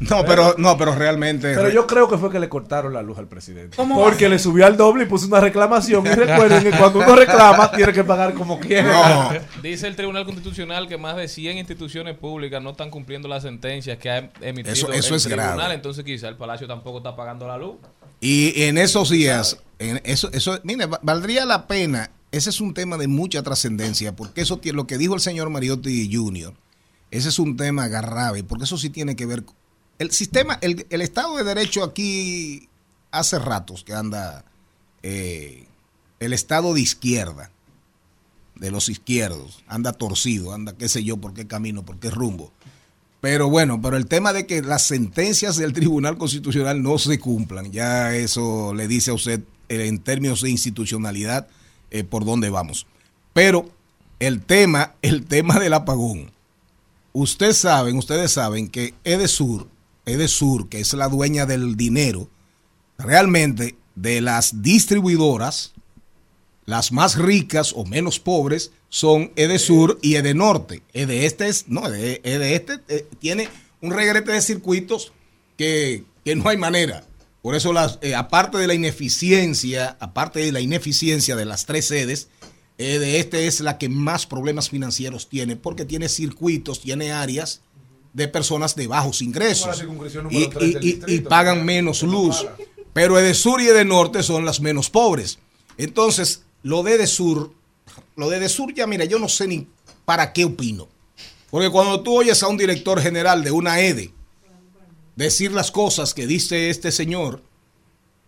No, pero, no, pero realmente. Pero yo creo que fue que le cortaron la luz al presidente. ¿Cómo Porque le subió al doble y puso una reclamación. Y recuerden que cuando uno reclama, tiene que pagar como quiera. Dice el Tribunal Constitucional que más de 100 instituciones públicas no están cumpliendo las sentencias que ha emitido Eso- eso el es tribunal, grave. Entonces quizá el Palacio tampoco está pagando la luz. Y en esos días, eso, eso, mire, va- valdría la pena. Ese es un tema de mucha trascendencia, porque eso tiene lo que dijo el señor Mariotti Jr. Ese es un tema grave, porque eso sí tiene que ver. El sistema, el, el Estado de Derecho aquí hace ratos que anda eh, el Estado de izquierda, de los izquierdos, anda torcido, anda qué sé yo, por qué camino, por qué rumbo. Pero bueno, pero el tema de que las sentencias del Tribunal Constitucional no se cumplan, ya eso le dice a usted eh, en términos de institucionalidad eh, por dónde vamos. Pero el tema, el tema del apagón. Ustedes saben, ustedes saben que Edesur, Edesur, que es la dueña del dinero, realmente de las distribuidoras, las más ricas o menos pobres son Edesur y Edenorte. Este es, no, Ede, Este eh, tiene un regrete de circuitos que, que no hay manera. Por eso, las, eh, aparte de la ineficiencia, aparte de la ineficiencia de las tres sedes, de este es la que más problemas financieros tiene, porque tiene circuitos, tiene áreas de personas de bajos ingresos y, y- pagan menos luz. Pero Edesur y Edenorte son las menos pobres. Entonces, lo de Edesur, lo de Edesur ya, mira, yo no sé ni para qué opino. Porque cuando tú oyes a un director general de una EDE decir las cosas que dice este señor,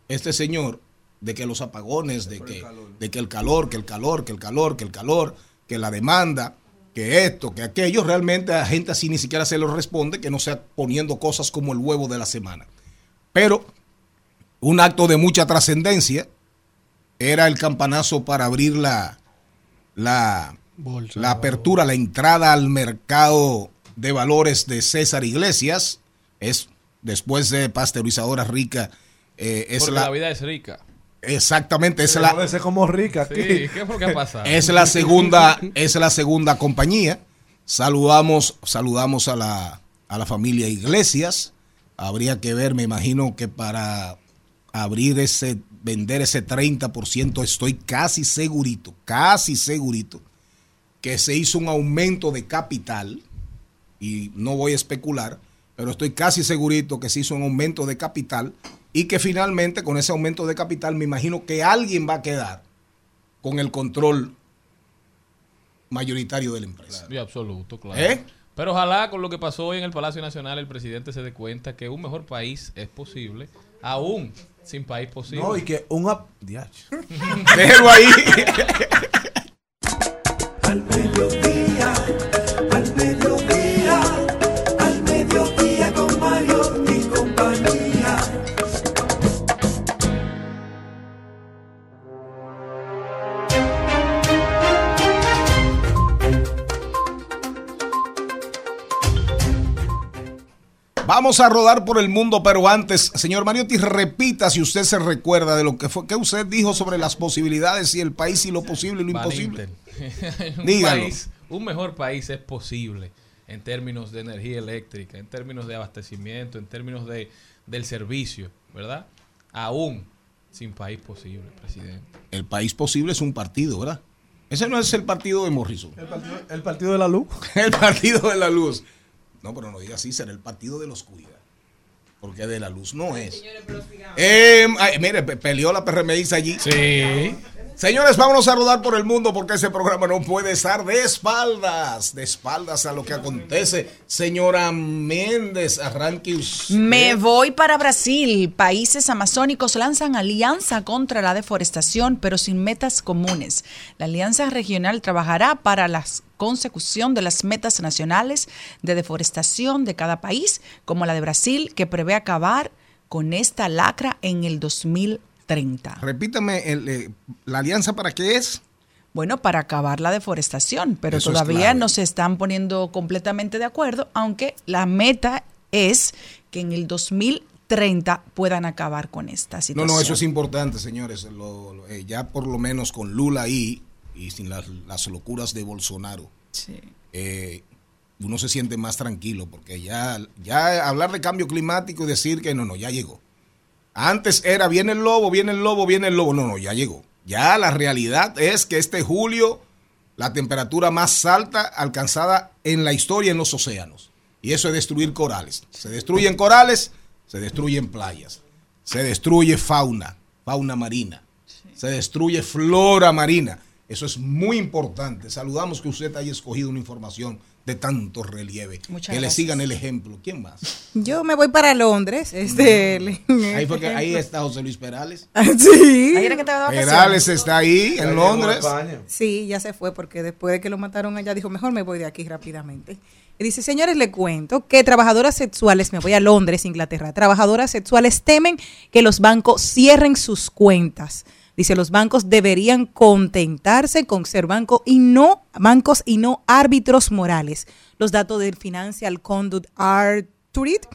este señor, de que los apagones, de que, de que el calor, que el calor, que el calor, que el calor, que la demanda, que esto, que aquello, realmente a gente así ni siquiera se lo responde, que no sea poniendo cosas como el huevo de la semana. Pero un acto de mucha trascendencia era el campanazo para abrir la, la, la apertura, la entrada al mercado de valores de César Iglesias. Es después de pasteurizadora rica. eh, es Porque la, la vida es rica. Exactamente, es la, como rica aquí. Sí, ¿qué fue lo que ha pasado? es la segunda, es la segunda compañía. Saludamos, saludamos a la, a la familia Iglesias. Habría que ver, me imagino que para abrir ese, vender ese 30%, estoy casi segurito, casi segurito, que se hizo un aumento de capital, y no voy a especular, pero estoy casi segurito que se hizo un aumento de capital y que finalmente con ese aumento de capital me imagino que alguien va a quedar con el control mayoritario de la empresa. Sí, absoluto, claro. ¿Eh? Pero ojalá con lo que pasó hoy en el Palacio Nacional el presidente se dé cuenta que un mejor país es posible, aún sin país posible. No, y que un... ap-. Déjelo ahí. Al Vamos a rodar por el mundo, pero antes, señor Mariotti, repita si usted se recuerda de lo que fue que usted dijo sobre las posibilidades y el país y lo posible y lo imposible. Un, Dígalo. país, un mejor país es posible en términos de energía eléctrica, en términos de abastecimiento, en términos de, del servicio, ¿verdad? Aún sin país posible, presidente. El país posible es un partido, ¿verdad? Ese no es el partido de Morrison. El partido, el partido de la luz. el partido de la luz. No, pero no diga así, será el partido de la oscuridad. Porque de la luz no es. Eh, ay, mire, pe- peleó la PRMX allí. Sí. Señores, vámonos a rodar por el mundo porque ese programa no puede estar de espaldas, de espaldas a lo que acontece. Señora Méndez, arranque usted. Me voy para Brasil. Países amazónicos lanzan alianza contra la deforestación, pero sin metas comunes. La alianza regional trabajará para la consecución de las metas nacionales de deforestación de cada país, como la de Brasil, que prevé acabar con esta lacra en el 2030. Repítame, el, eh, ¿la alianza para qué es? Bueno, para acabar la deforestación, pero Eso todavía no se están poniendo completamente de acuerdo, aunque la meta es que en el 2030 puedan acabar con esta No, situación. no, eso es importante, señores. Lo- lo- eh, ya por lo menos con Lula ahí y sin las, las locuras de Bolsonaro, Sí. eh, uno se siente más tranquilo porque ya, ya hablar de cambio climático y decir que no, no, ya llegó. Antes era viene el lobo, viene el lobo, viene el lobo. No, no, ya llegó. Ya la realidad es que este julio la temperatura más alta alcanzada en la historia en los océanos. Y eso es destruir corales. Se destruyen corales, se destruyen playas, se destruye fauna, fauna marina, se destruye flora marina. Eso es muy importante. Saludamos que usted haya escogido una información de tanto relieve. Muchas que le sigan el ejemplo. ¿Quién más? Yo me voy para Londres. Este, Ahí, fue que, ahí está José Luis Perales. Sí. Ahí era que te daba Perales está ahí en Londres. Sí, ya se fue porque después de que lo mataron allá dijo, mejor me voy de aquí rápidamente. Y dice, señores, le cuento que trabajadoras sexuales, me voy a Londres, Inglaterra, trabajadoras sexuales temen que los bancos cierren sus cuentas. Dice, los bancos deberían contentarse con ser banco y no, bancos y no árbitros morales. Los datos del Financial Conduct Authority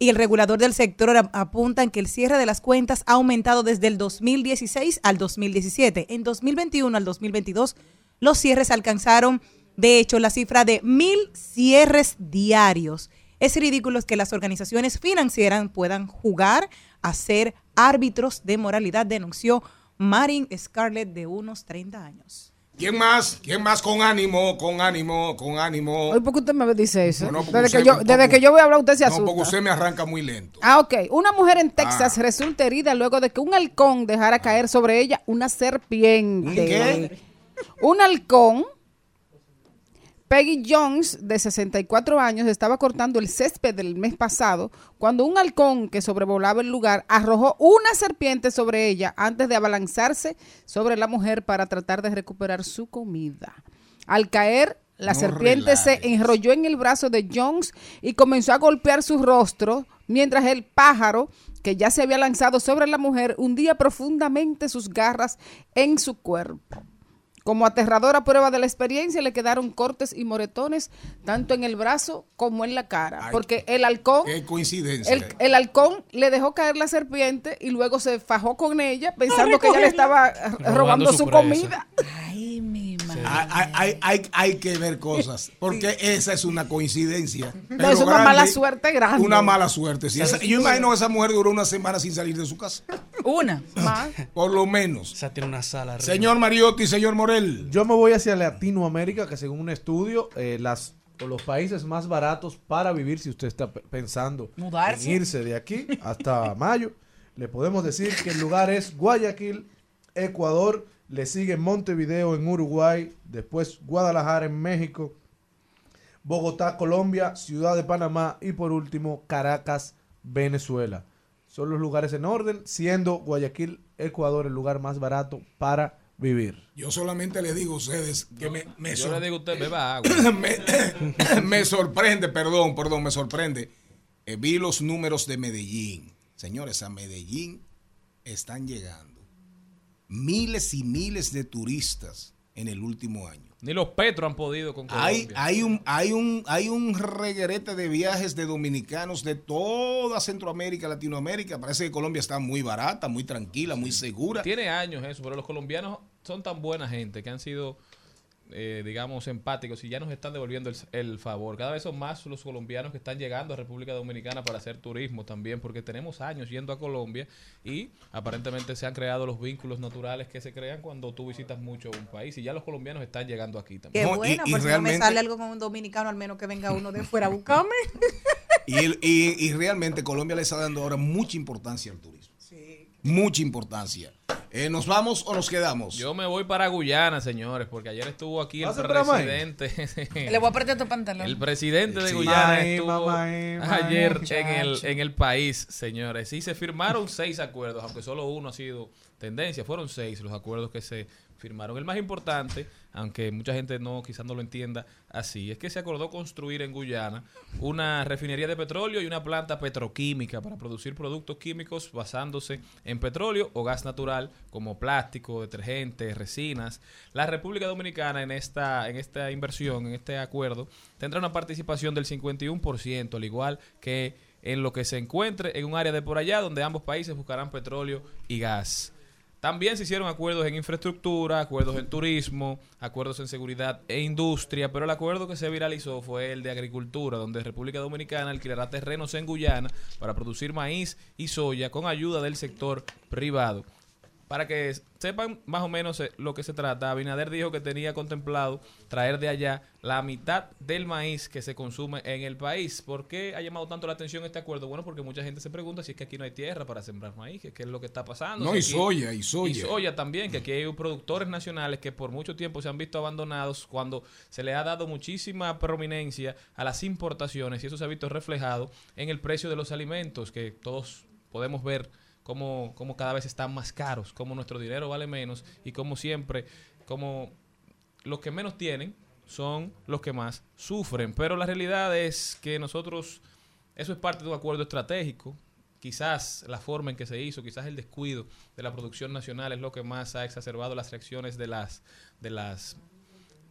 y el regulador del sector ap- apuntan que el cierre de las cuentas ha aumentado desde el 2016 al 2017. En 2021 al 2022, los cierres alcanzaron, de hecho, la cifra de mil cierres diarios. Es ridículo que las organizaciones financieras puedan jugar a ser árbitros de moralidad, denunció Marin Scarlett de unos 30 años. ¿Quién más? ¿Quién más con ánimo? Con ánimo, con ánimo. Hoy, ¿por qué usted me dice eso? No, no, desde, que yo, poco- desde que yo voy a hablar, usted se No, asusta. porque usted me arranca muy lento. Ah, ok. Una mujer en Texas Ah. resulta herida luego de que un halcón dejara caer sobre ella una serpiente. ¿Un qué? Un halcón. Peggy Jones, de 64 años, estaba cortando el césped del mes pasado cuando un halcón que sobrevolaba el lugar arrojó una serpiente sobre ella antes de abalanzarse sobre la mujer para tratar de recuperar su comida. Al caer, la No serpiente se enrolló en el brazo de Jones y comenzó a golpear su rostro, mientras el pájaro, que ya se había lanzado sobre la mujer, hundía profundamente sus garras en su cuerpo. Como aterradora prueba de la experiencia, le quedaron cortes y moretones tanto en el brazo como en la cara. Ay, porque el halcón, Qué coincidencia. el, el halcón le dejó caer la serpiente y luego se fajó con ella pensando que ella le estaba robando, Robando su, su comida. Ay, mi madre. Hay, hay- hay- que ver cosas, porque esa es una coincidencia. es una grande, mala suerte grande. Una mala suerte. sí. Sí, Esa- sí, yo sí. imagino que esa mujer duró una semana sin salir de su casa. Una. Más. Por lo menos. Esa tiene una sala. arriba. Señor Mariotti, señor Morel. Yo me voy hacia Latinoamérica, que según un estudio, eh, las o los países más baratos para vivir, si usted está pe- pensando Mudarse. en irse de aquí hasta mayo, le podemos decir que el lugar es Guayaquil, Ecuador, le sigue Montevideo en Uruguay, después Guadalajara en México, Bogotá, Colombia, Ciudad de Panamá y por último Caracas, Venezuela. Son los lugares en orden, siendo Guayaquil, Ecuador el lugar más barato para vivir. Yo solamente le digo a ustedes que me, me Yo le digo a usted, beba agua. me, me sorprende, perdón, perdón, me sorprende. Eh, vi los números de Medellín. Señores, a Medellín están llegando miles y miles de turistas en el último año. Ni los Petro han podido con Hay, Colombia. hay, un, hay, un, hay un reguerete de viajes de dominicanos de toda Centroamérica, Latinoamérica. Parece que Colombia está muy barata, muy tranquila, muy segura. Tiene años eso, pero los colombianos son tan buena gente que han sido, eh, digamos, empáticos y ya nos están devolviendo el, el favor. Cada vez son más los colombianos que están llegando a República Dominicana para hacer turismo también, porque tenemos años yendo a Colombia y aparentemente se han creado los vínculos naturales que se crean cuando tú visitas mucho un país y ya los colombianos están llegando aquí Qué también. bueno, pues si no me sale algo con un dominicano, al menos que venga uno de fuera a buscarme. Y, el- y- y realmente Colombia le está dando ahora mucha importancia al turismo. Mucha importancia. Eh, ¿Nos vamos o nos quedamos? Yo me voy para Guyana, señores, porque ayer estuvo aquí el presidente. Le voy a apretar tu pantalón. El presidente de Sí. Guyana Ay, estuvo mamá, ay, mamá, ayer en el, en el país, señores. Sí, se firmaron seis acuerdos, aunque solo uno ha sido tendencia. Fueron seis los acuerdos que se firmaron. El más importante, aunque mucha gente no quizás no lo entienda así, es que se acordó construir en Guyana una refinería de petróleo y una planta petroquímica para producir productos químicos basándose en petróleo o gas natural como plástico, detergentes, resinas. La República Dominicana en esta en esta inversión, en este acuerdo, tendrá una participación del 51%, al igual que en lo que se encuentre en un área de por allá donde ambos países buscarán petróleo y gas. También se hicieron acuerdos en infraestructura, acuerdos en turismo, acuerdos en seguridad e industria, pero el acuerdo que se viralizó fue el de agricultura, donde República Dominicana alquilará terrenos en Guyana para producir maíz y soya con ayuda del sector privado. Para que sepan más o menos eh, lo que se trata, Abinader dijo que tenía contemplado traer de allá la mitad del maíz que se consume en el país. ¿Por qué ha llamado tanto la atención este acuerdo? Bueno, porque mucha gente se pregunta si es que aquí no hay tierra para sembrar maíz, que qué es lo que está pasando. No, Si y aquí- soya, y soya. Y soya también, que aquí hay productores nacionales que por mucho tiempo se han visto abandonados cuando se le ha dado muchísima prominencia a las importaciones y eso se ha visto reflejado en el precio de los alimentos, que todos podemos ver cómo, cómo cada vez están más caros, cómo nuestro dinero vale menos y como siempre, como los que menos tienen son los que más sufren. Pero la realidad es que nosotros, eso es parte de un acuerdo estratégico. Quizás la forma en que se hizo, quizás el descuido de la producción nacional es lo que más ha exacerbado las reacciones de las, de las,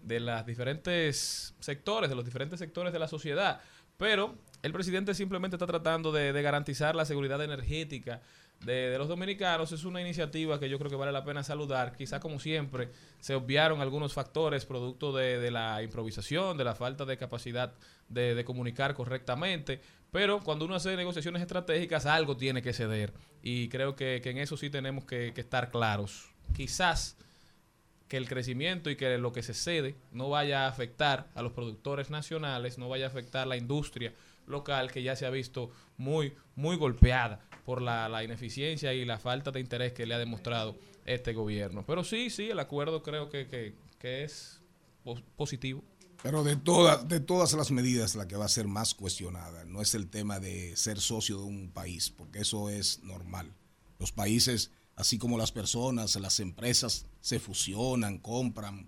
de las diferentes sectores, de los diferentes sectores de la sociedad. Pero el presidente simplemente está tratando de, de garantizar la seguridad energética de, los dominicanos. Es una iniciativa que yo creo que vale la pena saludar. Quizá como siempre se obviaron algunos factores producto de, de la improvisación, de la falta de capacidad de, de comunicar correctamente. Pero cuando uno hace negociaciones estratégicas, algo tiene que ceder. Y creo que, que en eso sí tenemos que, que estar claros. Quizás que el crecimiento y que lo que se cede no vaya a afectar a los productores nacionales, no vaya a afectar la industria local que ya se ha visto muy, muy golpeada por la, la ineficiencia y la falta de interés que le ha demostrado este gobierno. Pero sí, sí, el acuerdo creo que, que, que es pos- positivo. Pero de todas, de todas las medidas, la que va a ser más cuestionada no es el tema de ser socio de un país, porque eso es normal. Los países, así como las personas, las empresas se fusionan, compran,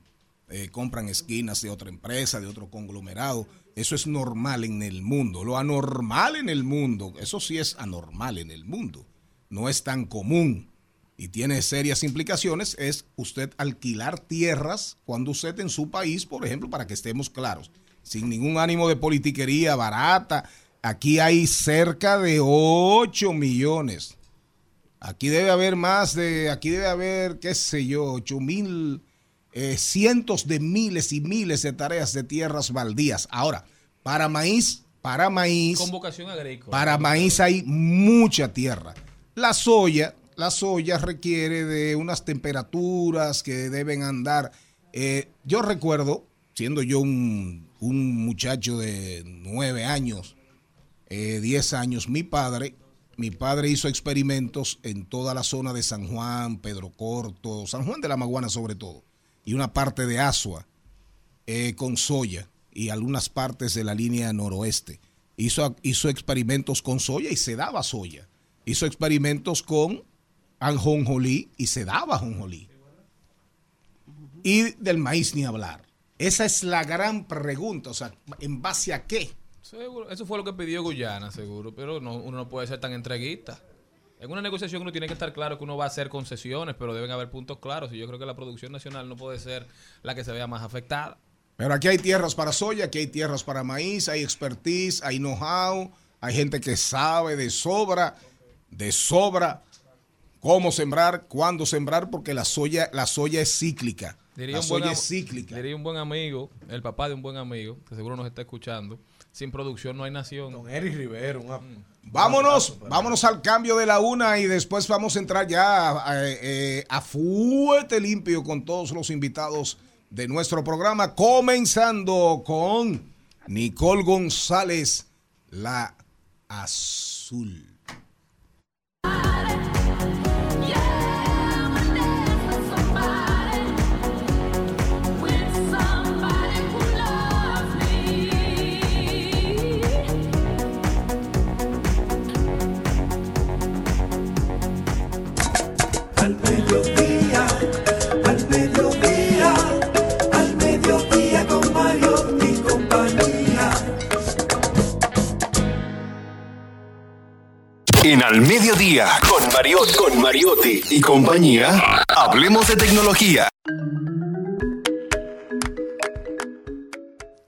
eh, compran esquinas de otra empresa, de otro conglomerado. Eso es normal en el mundo. Lo anormal en el mundo, eso sí es anormal en el mundo. No es tan común. y tiene serias implicaciones, es usted alquilar tierras cuando usted en su país, por ejemplo, para que estemos claros, sin ningún ánimo de politiquería barata, aquí hay cerca de 8 millones. Aquí debe haber más de, aquí debe haber, qué sé yo, 8 mil, eh, cientos de miles y miles de tareas de tierras baldías. Ahora, para maíz, para maíz, Convocación agrícola. para maíz hay mucha tierra. La soya, la soya requiere de unas temperaturas que deben andar. eh, yo recuerdo, siendo yo un, un muchacho de nueve años, eh, 10 años, mi padre, mi padre hizo experimentos en toda la zona de San Juan, Pedro Corto, San Juan de la Maguana sobre todo, y una parte de Asua eh, con soya y algunas partes de la línea noroeste. Hizo, hizo experimentos con soya y se daba soya. Hizo experimentos con anjonjolí y se daba ajonjolí. Y del maíz ni hablar. Esa es la gran pregunta. O sea, ¿en base a qué? Seguro, eso fue lo que pidió Guyana, seguro, pero no, uno no puede ser tan entreguista. En una negociación uno tiene que estar claro que uno va a hacer concesiones, pero deben haber puntos claros y yo creo que la producción nacional no puede ser la que se vea más afectada. Pero aquí hay tierras para soya, aquí hay tierras para maíz, hay expertise, hay know-how, hay gente que sabe de sobra, de sobra cómo sembrar, cuándo sembrar, porque la soya, la soya es cíclica. Diría la buen, soya es cíclica. diría un buen amigo, el papá de un buen amigo, que seguro nos está escuchando, sin producción no hay nación. Don Eric Rivero, Vámonos, vámonos al cambio de la una y después vamos a entrar ya eh, eh, a fuerte limpio con todos los invitados de nuestro programa, comenzando con Nicole González, la azul. En Al Mediodía, con Mariotti, con Mariotti y compañía, hablemos de tecnología.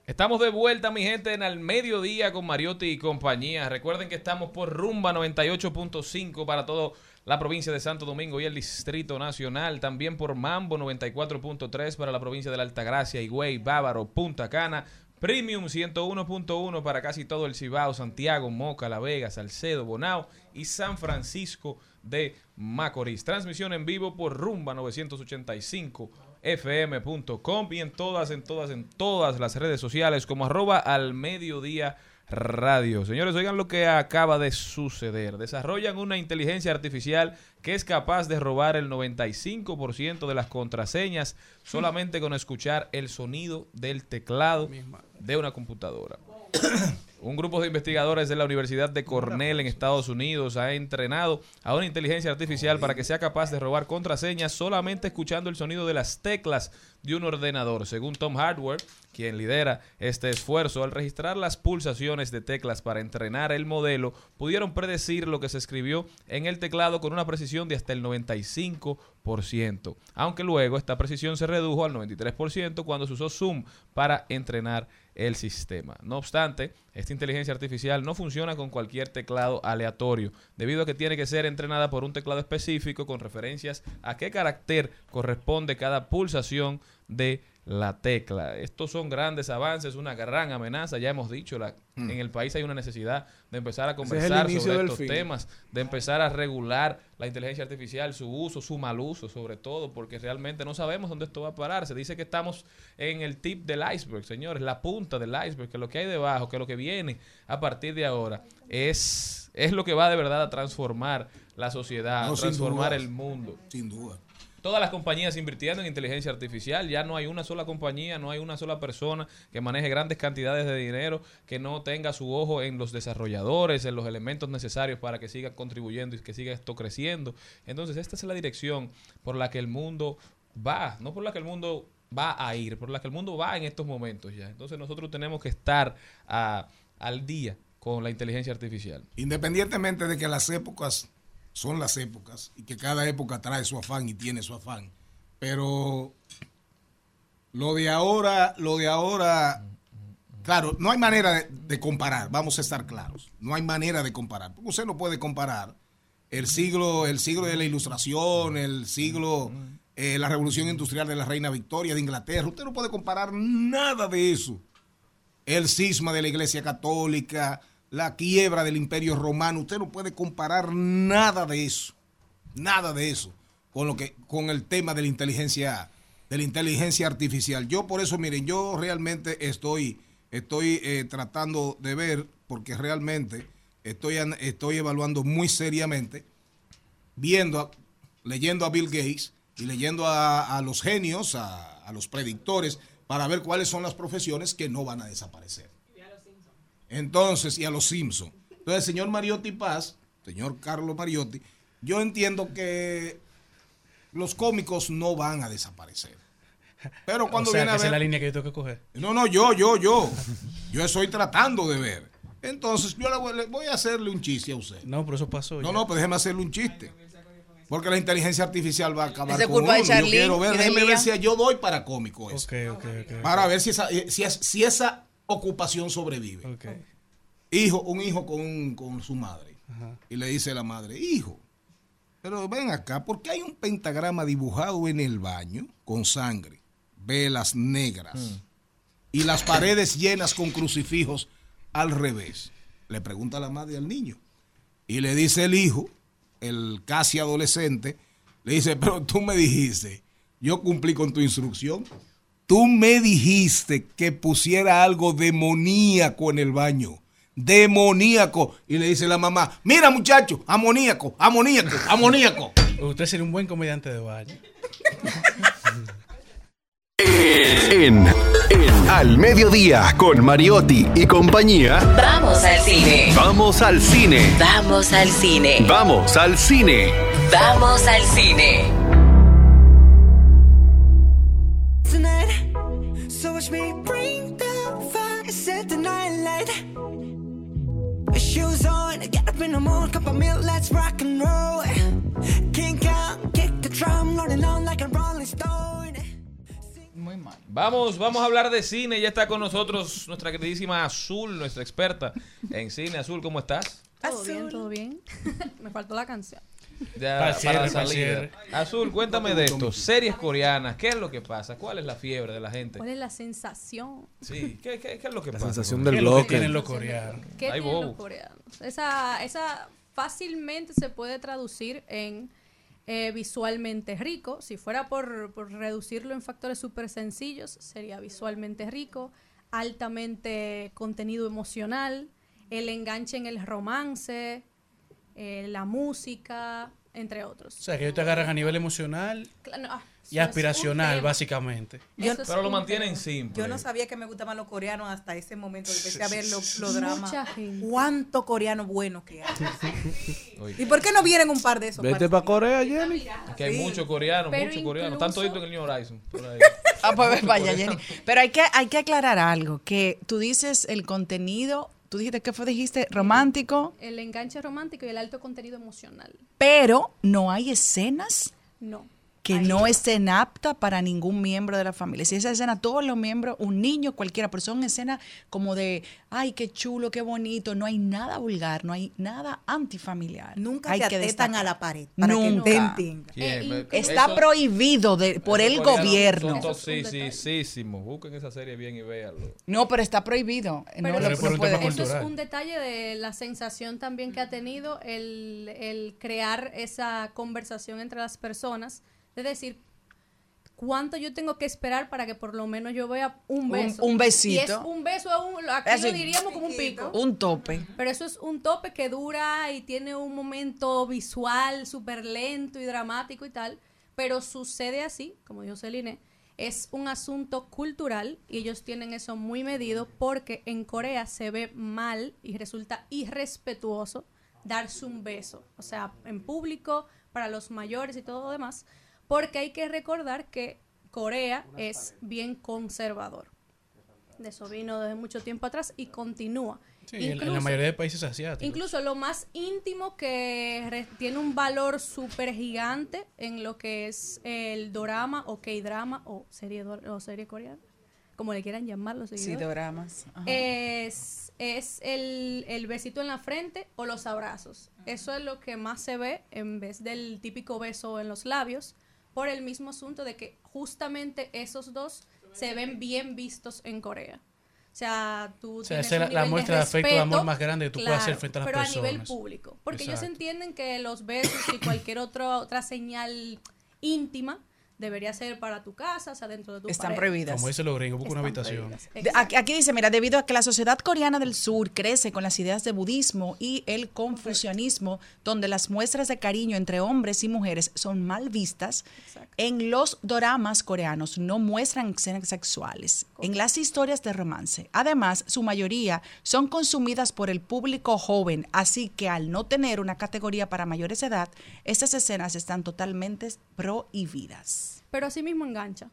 Estamos de vuelta, mi gente, en Al Mediodía con Mariotti y compañía. Recuerden que estamos por Rumba 98.5 para toda la provincia de Santo Domingo y el Distrito Nacional. También por Mambo 94.3 para la provincia de la Altagracia, Higüey, Bávaro, Punta Cana. Premium 101.1 para casi todo el Cibao, Santiago, Moca, La Vega, Salcedo, Bonao y San Francisco de Macorís. Transmisión en vivo por Rumba 985 fm.com y en todas, en todas, en todas las redes sociales como arroba al mediodía radio. Señores, oigan lo que acaba de suceder. Desarrollan una inteligencia artificial que es capaz de robar el 95% de las contraseñas solamente con escuchar el sonido del teclado de una computadora. Un grupo de investigadores de la Universidad de Cornell en Estados Unidos ha entrenado a una inteligencia artificial para que sea capaz de robar contraseñas solamente escuchando el sonido de las teclas de un ordenador. Según Tom Hardware, quien lidera este esfuerzo, al registrar las pulsaciones de teclas para entrenar el modelo, pudieron predecir lo que se escribió en el teclado con una precisión de hasta el 95%, aunque luego esta precisión se redujo al 93% cuando se usó Zoom para entrenar el sistema. No obstante, esta inteligencia artificial no funciona con cualquier teclado aleatorio, debido a que tiene que ser entrenada por un teclado específico con referencias a qué carácter corresponde cada pulsación de la tecla. Estos son grandes avances, una gran amenaza, ya hemos dicho, la, en el país hay una necesidad de empezar a es conversar sobre estos fin. temas, de empezar a regular la inteligencia artificial, su uso, su mal uso sobre todo, porque realmente no sabemos dónde esto va a parar. Se dice que estamos en el tip del iceberg, señores, la punta del iceberg, que lo que hay debajo, que lo que viene a partir de ahora es, es lo que va de verdad a transformar la sociedad, No, a transformar duda. el mundo. Sin duda. Todas las compañías invirtiendo en inteligencia artificial, ya no hay una sola compañía, no hay una sola persona que maneje grandes cantidades de dinero, que no tenga su ojo en los desarrolladores, en los elementos necesarios para que siga contribuyendo y que siga esto creciendo. Entonces, esta es la dirección por la que el mundo va, no por la que el mundo va a ir, por la que el mundo va en estos momentos ya. Entonces, nosotros tenemos que estar a- al día con la inteligencia artificial. Independientemente de que las épocas son las épocas y que cada época trae su afán y tiene su afán. Pero lo de ahora, lo de ahora, claro, no hay manera de, comparar, vamos a estar claros. No hay manera de comparar. Usted no puede comparar el siglo, el siglo de la ilustración, el siglo, eh, la revolución industrial de la reina Victoria de Inglaterra. Usted no puede comparar nada de eso. El cisma de la iglesia católica, la quiebra del imperio romano. Usted no puede comparar nada de eso. Nada de eso. Con lo que, con el tema de la inteligencia, de la inteligencia artificial. Yo por eso, miren, yo realmente estoy, estoy eh, tratando de ver, porque realmente estoy, estoy evaluando muy seriamente, viendo, a- leyendo a Bill Gates y leyendo a, los genios, a los predictores, para ver cuáles son las profesiones que no van a desaparecer. Entonces, y a los Simpson. Entonces, señor Mariotti Paz, señor Carlos Mariotti, yo entiendo que los cómicos no van a desaparecer. Pero cuando o sea, viene que a esa es ver... la línea que yo tengo que coger. No, no, yo, yo, yo. Yo estoy tratando de ver. Entonces, yo le voy, a hacerle un chiste a usted. No, pero eso pasó. No, ya. no, pues déjeme hacerle un chiste. Porque la inteligencia artificial va a acabar Esa es con culpa de uno. Yo Charlene quiero ver, déjeme ver si yo doy para cómico eso. Ok, ok, ok. Para ver si esa, eh, si, es- si esa ocupación sobrevive. Hijo, un hijo con, con su madre. Ajá. Y le dice la madre, hijo, pero ven acá, ¿por qué hay un pentagrama dibujado en el baño con sangre, velas negras y las paredes llenas con crucifijos al revés? Le pregunta la madre al niño. Y le dice el hijo, el casi adolescente, le dice, pero tú me dijiste, yo cumplí con tu instrucción. Tú me dijiste que pusiera algo demoníaco en el baño. Demoníaco. Y le dice la mamá, mira muchacho, amoníaco, amoníaco, amoníaco. Usted sería un buen comediante de baño. En, en Al Mediodía con Mariotti y compañía. Vamos al cine. Vamos al cine. Vamos al cine. Vamos al cine. Vamos al cine. Me bring the fire, set the night light. Shoes on, get up in the morning, cup of milk, let's rock and roll. King Kong, kick the drum, rolling on like a rolling stone. Muy mal. Vamos, vamos a hablar de cine. Ya está con nosotros nuestra queridísima Azul, nuestra experta en cine. Azul, ¿cómo estás? Todo bien, todo bien. Me faltó la canción. Ya Para para la. Azul, cuéntame de esto. Series coreanas, ¿qué es lo que pasa? ¿Cuál es la fiebre de la gente? ¿Cuál es la sensación? Sí, ¿qué, qué- qué es lo que La pasa? sensación con del bloque. tienen los coreanos? ¿Qué tienen bobo. los coreanos? Esa, esa fácilmente se puede traducir en eh, visualmente rico. Si fuera por, por reducirlo en factores súper sencillos, sería visualmente rico, altamente contenido emocional, el enganche en el romance, eh, la música, entre otros. O sea, que ellos te agarran a nivel emocional Claro, ah, y aspiracional, básicamente. Pero lo mantienen tema. simple. Yo no sabía que me gustaban los coreanos hasta ese momento. Empecé a ver los, los dramas. Mucha gente. ¿Cuánto coreano bueno que hay? ¿Y por qué no vienen un par de esos? Vete para Corea, Jenny. que hay Sí. muchos coreanos, muchos coreanos. Están toditos en el New Horizon. por ahí. Ah, pues vaya. Jenny. Pero hay que, hay que aclarar algo, que tú dices el contenido, tú dijiste, ¿qué fue? Dijiste romántico, El enganche romántico y el alto contenido emocional. pero no hay escenas No. Que no estén aptas para ningún miembro de la familia. Si esa escena, todos los miembros, un niño, cualquiera, pero son escenas como de, ay, qué chulo, qué bonito, no hay nada vulgar, no hay nada antifamiliar. Nunca hay te que atetan destacar. a la pared para que Nunca. entiendan. ¿Quién? Eh, Está Eso- prohibido de, por el gobierno. Son es un detalle. toxicísimos. Busquen esa serie bien y véanlo. No, pero está prohibido. Pero no, eso, lo- es por no eso es un detalle de la sensación también que ha tenido el, el crear esa conversación entre las personas. Es decir, ¿cuánto yo tengo que esperar para que por lo menos yo vea un beso? un besito. es un beso, a un, aquí Así. lo diríamos como un pico. Un tope. Pero eso es un tope que dura y tiene un momento visual súper lento y dramático y tal. Pero sucede así, como dijo Celine, es un asunto cultural y ellos tienen eso muy medido porque en Corea se ve mal y resulta irrespetuoso darse un beso. O sea, en público, para los mayores y todo lo demás. Porque hay que recordar que Corea es bien conservador. Eso vino desde mucho tiempo atrás y continúa. Sí, en- en, la Incluso- mayoría de países asiáticos. Incluso lo más íntimo que re- tiene un valor súper gigante en lo que es el dorama o K-drama o serie, o serie coreana, como le quieran llamar los Sí, seguidores. doramas. Ajá. Es, es el, el besito en la frente o los abrazos. Eso es lo que más se ve en vez del típico beso en los labios, por el mismo asunto de que justamente esos dos se ven bien vistos en Corea. O sea, tú O sea, tienes esa es un la- la nivel muestra de afecto, de amor respeto, más grande que tú puedes hacer frente a las pero a nivel personas. público. Porque ellos Exacto. entienden que los besos y cualquier otro, otra señal íntima debería ser para tu casa, o sea, dentro de tu Están pared. prohibidas. Como dice los gringos, busca una Están habitación. aquí dice, mira, debido a que la sociedad coreana del sur crece con las ideas de budismo y el confucianismo, donde las muestras de cariño entre hombres y mujeres son mal vistas, en los doramas coreanos no muestran escenas sexuales, en las historias de romance. Además, su mayoría son consumidas por el público joven, así que al no tener una categoría para mayores de edad, estas escenas están totalmente prohibidas. Pero así mismo engancha.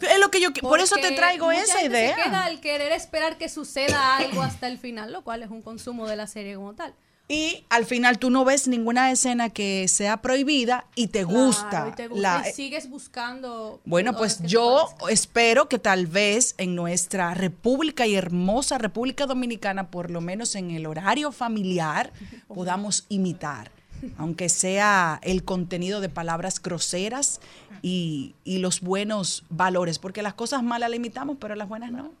Es lo que yo, por eso te traigo esa idea. Se queda al querer esperar que suceda algo hasta el final, lo cual es un consumo de la serie como tal. Y al final tú no ves ninguna escena que sea prohibida y te gusta. Claro, y te gusta la- y sigues buscando. bueno, pues yo espero que tal vez en nuestra república y hermosa República Dominicana, por lo menos en el horario familiar, podamos imitar, aunque sea el contenido de palabras groseras y, y los buenos valores, porque las cosas malas las imitamos, pero las buenas no.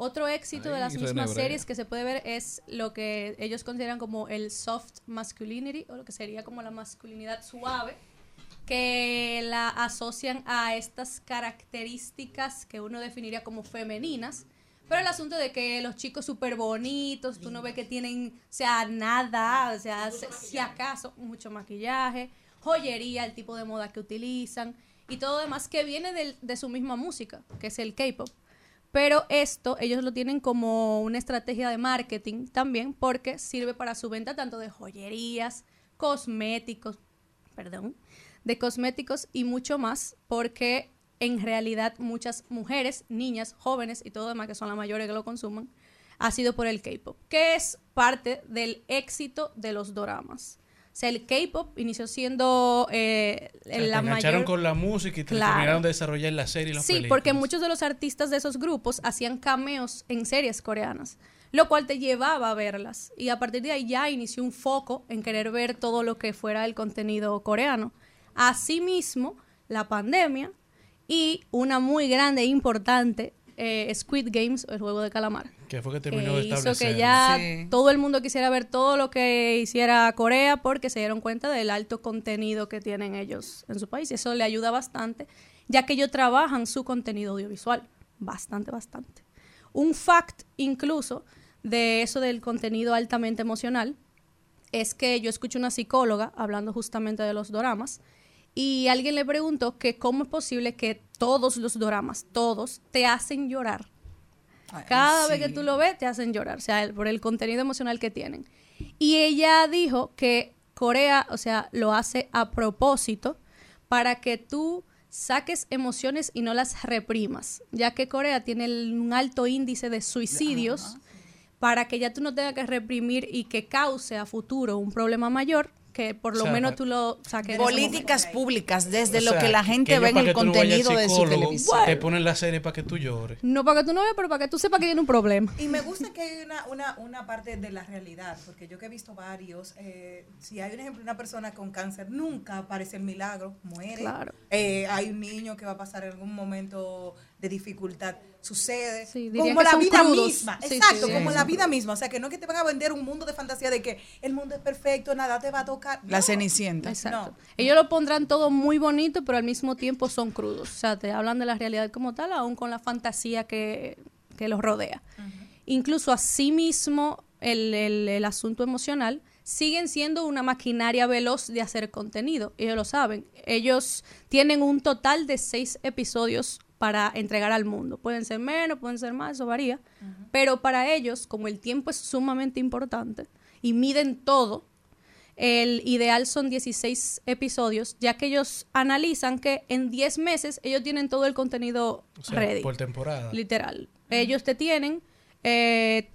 Otro éxito de las mismas series que se puede ver es lo que ellos consideran como el soft masculinity, o lo que sería como la masculinidad suave, que la asocian a estas características que uno definiría como femeninas. Pero el asunto de que los chicos súper bonitos, tú no ves que tienen, o sea, nada, o sea, se- si acaso, mucho maquillaje, joyería, el tipo de moda que utilizan y todo demás que viene del- de su misma música, que es el K-pop. Pero esto ellos lo tienen como una estrategia de marketing también porque sirve para su venta tanto de joyerías, cosméticos, perdón, de cosméticos y mucho más porque en realidad muchas mujeres, niñas, jóvenes y todo demás que son las mayores que lo consuman, ha sido por el K-pop, que es parte del éxito de los doramas. O sea, el K-pop inició siendo eh, O sea, la te mayor... con la música y te Claro. terminaron de desarrollar la serie y las Sí, películas. porque muchos de los artistas de esos grupos hacían cameos en series coreanas, lo cual te llevaba a verlas. Y a partir de ahí ya inició un foco en querer ver todo lo que fuera el contenido coreano. Asimismo, la pandemia y una muy grande e importante, eh, Squid Games, el juego de calamar. Que fue que terminó de que hizo establecer. que ya todo el mundo quisiera ver todo lo que hiciera Corea porque se dieron cuenta del alto contenido que tienen ellos en su país. Y eso le ayuda bastante, ya que ellos trabajan su contenido audiovisual. Bastante, bastante. Un fact incluso de eso del contenido altamente emocional es que yo escucho una psicóloga hablando justamente de los doramas y alguien le preguntó que cómo es posible que todos los doramas, todos, te hacen llorar. Cada vez que tú lo ves, te hacen llorar, o sea, el- por el contenido emocional que tienen. Y ella dijo que Corea, o sea, lo hace a propósito para que tú saques emociones y no las reprimas, ya que Corea tiene el- un alto índice de suicidios, para que ya tú no tengas que reprimir y que cause a futuro un problema mayor, que por lo O sea, menos tú lo saques. Políticas públicas desde O lo sea, que la gente ve en el no contenido de su televisión. Te ponen la serie para que tú llores. No para que tú no veas, pero para que tú sepas que tiene un problema. Y me gusta que hay una, una, una parte de la realidad, porque yo que he visto varios, eh, si hay un ejemplo, una persona con cáncer, nunca aparece el milagro, muere. Claro. Eh, hay un niño que va a pasar en algún momento de dificultad, sucede. como la vida crudos. misma, Sí, exacto, sí, como sí. la vida misma. O sea, que no que te van a vender un mundo de fantasía de que el mundo es perfecto, nada te va a tocar. La No. Cenicienta. Exacto. Ellos lo pondrán todo muy bonito, pero al mismo tiempo son crudos. O sea, te hablan de la realidad como tal, aún con la fantasía que, que los rodea. Incluso así mismo el, el- el asunto emocional siguen siendo una maquinaria veloz de hacer contenido. Ellos lo saben. Ellos tienen un total de seis episodios para entregar al mundo. Pueden ser menos, pueden ser más, eso varía. Pero para ellos, como el tiempo es sumamente importante y miden todo, el ideal son 16 episodios, ya que ellos analizan que en 10 meses ellos tienen todo el contenido O sea, ready. por temporada. Literal. Ellos te tienen eh,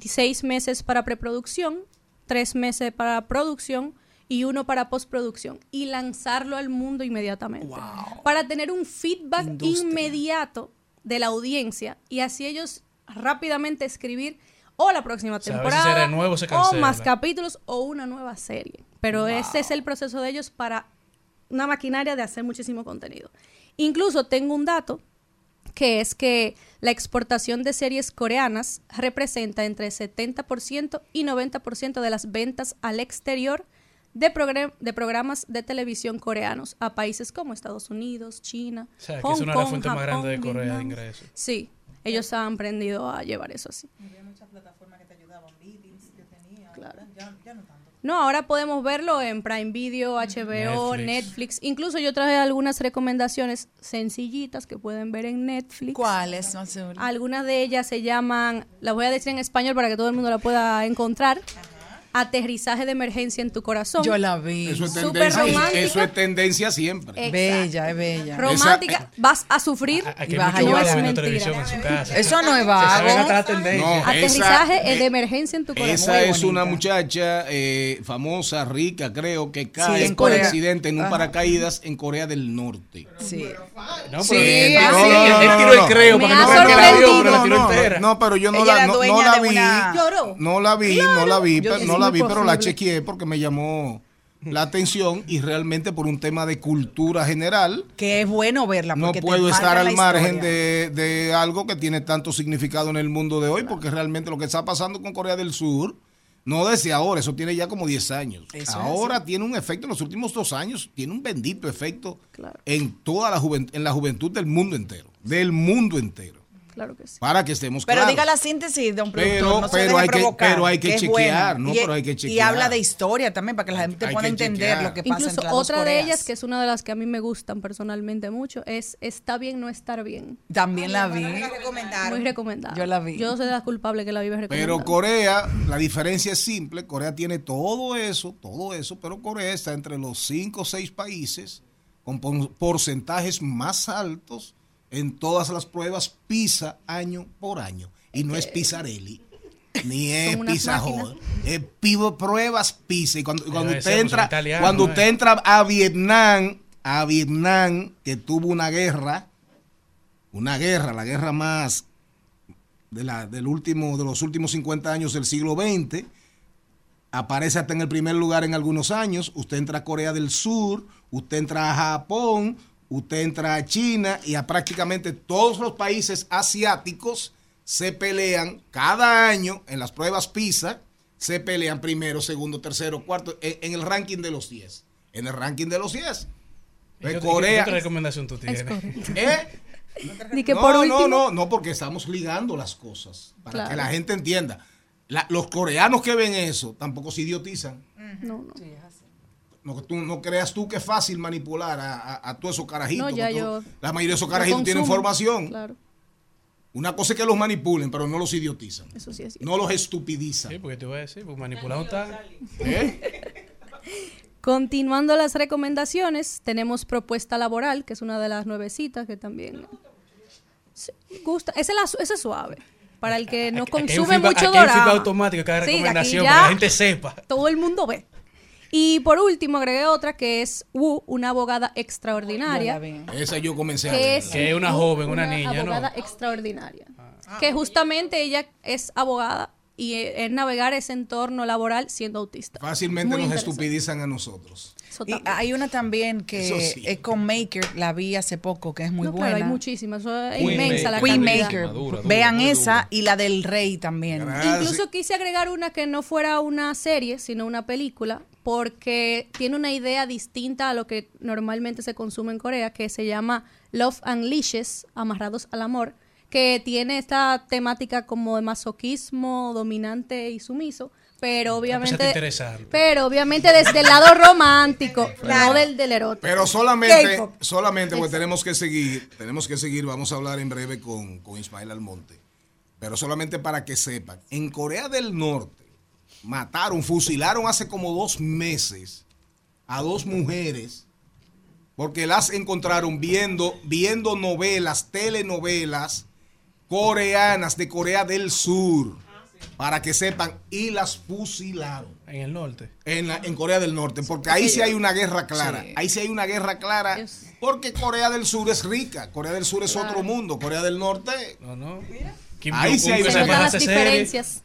seis meses para preproducción, tres meses para producción y uno para postproducción y lanzarlo al mundo inmediatamente. Para tener un feedback Industria. inmediato de la audiencia y así ellos rápidamente escribir o la próxima si temporada se o más capítulos o una nueva serie. Pero ese es el proceso de ellos para una maquinaria de hacer muchísimo contenido. Incluso tengo un dato que es que la exportación de series coreanas representa entre 70% y 90% de las ventas al exterior de, progra- de programas de televisión coreanos a países como Estados Unidos, China, O sea, que Hong es una de las Kong, fuentes más grandes de Corea de Vietnam. ingresos. Sí, ellos han aprendido a llevar eso así. No, ahora podemos verlo en Prime Video, HBO, Netflix. Netflix. Incluso yo traje algunas recomendaciones sencillitas que pueden ver en Netflix. ¿Cuáles, Mazuri? Algunas de ellas se llaman, las voy a decir en español para que todo el mundo la pueda encontrar. Aterrizaje de emergencia en tu corazón. Yo la vi. Eso es Súper tendencia, eso es tendencia siempre. Exacto. Bella, es bella. Romántica, vas a sufrir y vas a llorar. Eso no es Se vago. No, Aterrizaje esa- eh, de emergencia en tu corazón. Esa es una muchacha eh, famosa, rica, creo, que cae en por Corea. accidente en un Ajá. paracaídas en Corea del Norte. Sí. No, Sí, pero él, tiró el creo para que no que la vio, pero la tiró no, entera. no, pero yo no Ella la, era no, la de vi. No la vi, no la la vi, pero la chequeé porque me llamó la atención y realmente por un tema de cultura general Que es bueno verla. no puedo estar al margen de, de algo que tiene tanto significado en el mundo de hoy, porque realmente lo que está pasando con Corea del Sur, no desde ahora, eso tiene ya como 10 años. Eso es ahora tiene un efecto en los últimos dos años, tiene un bendito efecto Claro. en toda la juventud, en la juventud del mundo entero, del mundo entero, Claro que sí. para que estemos Pero claros. diga la síntesis de un productor. Pero- no se pero deje hay que- pero hay que chequear, bueno. ¿no? Y- Pero hay que Y chequear. habla de historia también, para que la gente Hay pueda entender chequear. lo que pasa Incluso entre las dos otra de ellas, que es una de las que a mí me gustan personalmente mucho, es Está bien no estar bien. También la vi. Muy recomendada. Yo la vi. Yo soy la culpable que la vive recomendada. Pero Corea, la diferencia es simple, Corea tiene todo eso, todo eso, pero Corea está entre los 5 o 6 países con porcentajes más altos en todas las pruebas PISA año por año. Y no es Pisarelli, ni es. Hall, es pivo pruebas PISA. Y cuando, cuando usted entra, cuando ¿eh? usted entra a Vietnam, a Vietnam, que tuvo una guerra, una guerra, la guerra más de, la, del último, de los últimos 50 años del siglo XX. Aparece hasta en el primer lugar en algunos años. Usted entra a Corea del Sur, usted entra a Japón, usted entra a China y a prácticamente todos los países asiáticos se pelean cada año en las pruebas PISA. Se pelean primero, segundo, tercero, cuarto, en, en el ranking de los 10. En el ranking de los 10. ¿Y qué- De qué- Corea. ¿Qué recomendación tú tienes? ¿Eh? Ni que no, por no, último- no, no, porque estamos ligando las cosas. Para Claro. que la gente entienda. La- los coreanos que ven eso tampoco se idiotizan. No, no. No, que tú, no creas tú que es fácil manipular a, a- a todos esos carajitos. No, ya yo- la mayoría de esos carajitos tienen formación. Claro, Una cosa es que los manipulen, pero no los idiotizan. eso sí es cierto. No los estupidizan. Sí, porque te voy a decir, pues manipulado está. ¿Eh? Continuando las recomendaciones, tenemos propuesta laboral, que es una de las nuevecitas que también Sí, gusta. Ese es suave. Para el que no consume mucho dorama. automático cada recomendación, para que la gente sepa. Todo el mundo ve. Y por último, agregué otra que es Wu, una abogada extraordinaria. Esa yo comencé a que ver. es Que es una joven, una niña, ¿no? abogada extraordinaria. Que justamente ella es abogada y eh, es navegar ese entorno laboral siendo autista. Fácilmente Muy nos estupidizan a nosotros. Y hay una también que sí. es con Maker, la vi hace poco, que es muy No, buena. claro, hay muchísimas. eso es Queen inmensa la Queen cantidad. Maker. Dura, dura, Vean esa dura. y la del Rey también. Incluso quise agregar una que no fuera una serie, sino una película, porque tiene una idea distinta a lo que normalmente se consume en Corea, que se llama Love Unleashes, Amarrados al Amor, que tiene esta temática como de masoquismo dominante y sumiso, pero obviamente, interesante. pero obviamente desde el lado romántico, no del, del erótico. Pero solamente, solamente porque tenemos que seguir, tenemos que seguir, vamos a hablar en breve con, con Ismael Almonte. Pero solamente para que sepan, en Corea del Norte mataron, fusilaron hace como dos meses a dos mujeres porque las encontraron viendo, viendo novelas, telenovelas coreanas de Corea del Sur. Para que sepan, y las fusilaron. En el norte. En, la- en Corea del Norte, porque ahí sí hay una guerra clara. Sí. Ahí sí hay una guerra clara, porque Corea del Sur es rica. Corea del Sur es otro mundo. Corea del Norte. No, no. Ahí sí hay Se una las diferencias.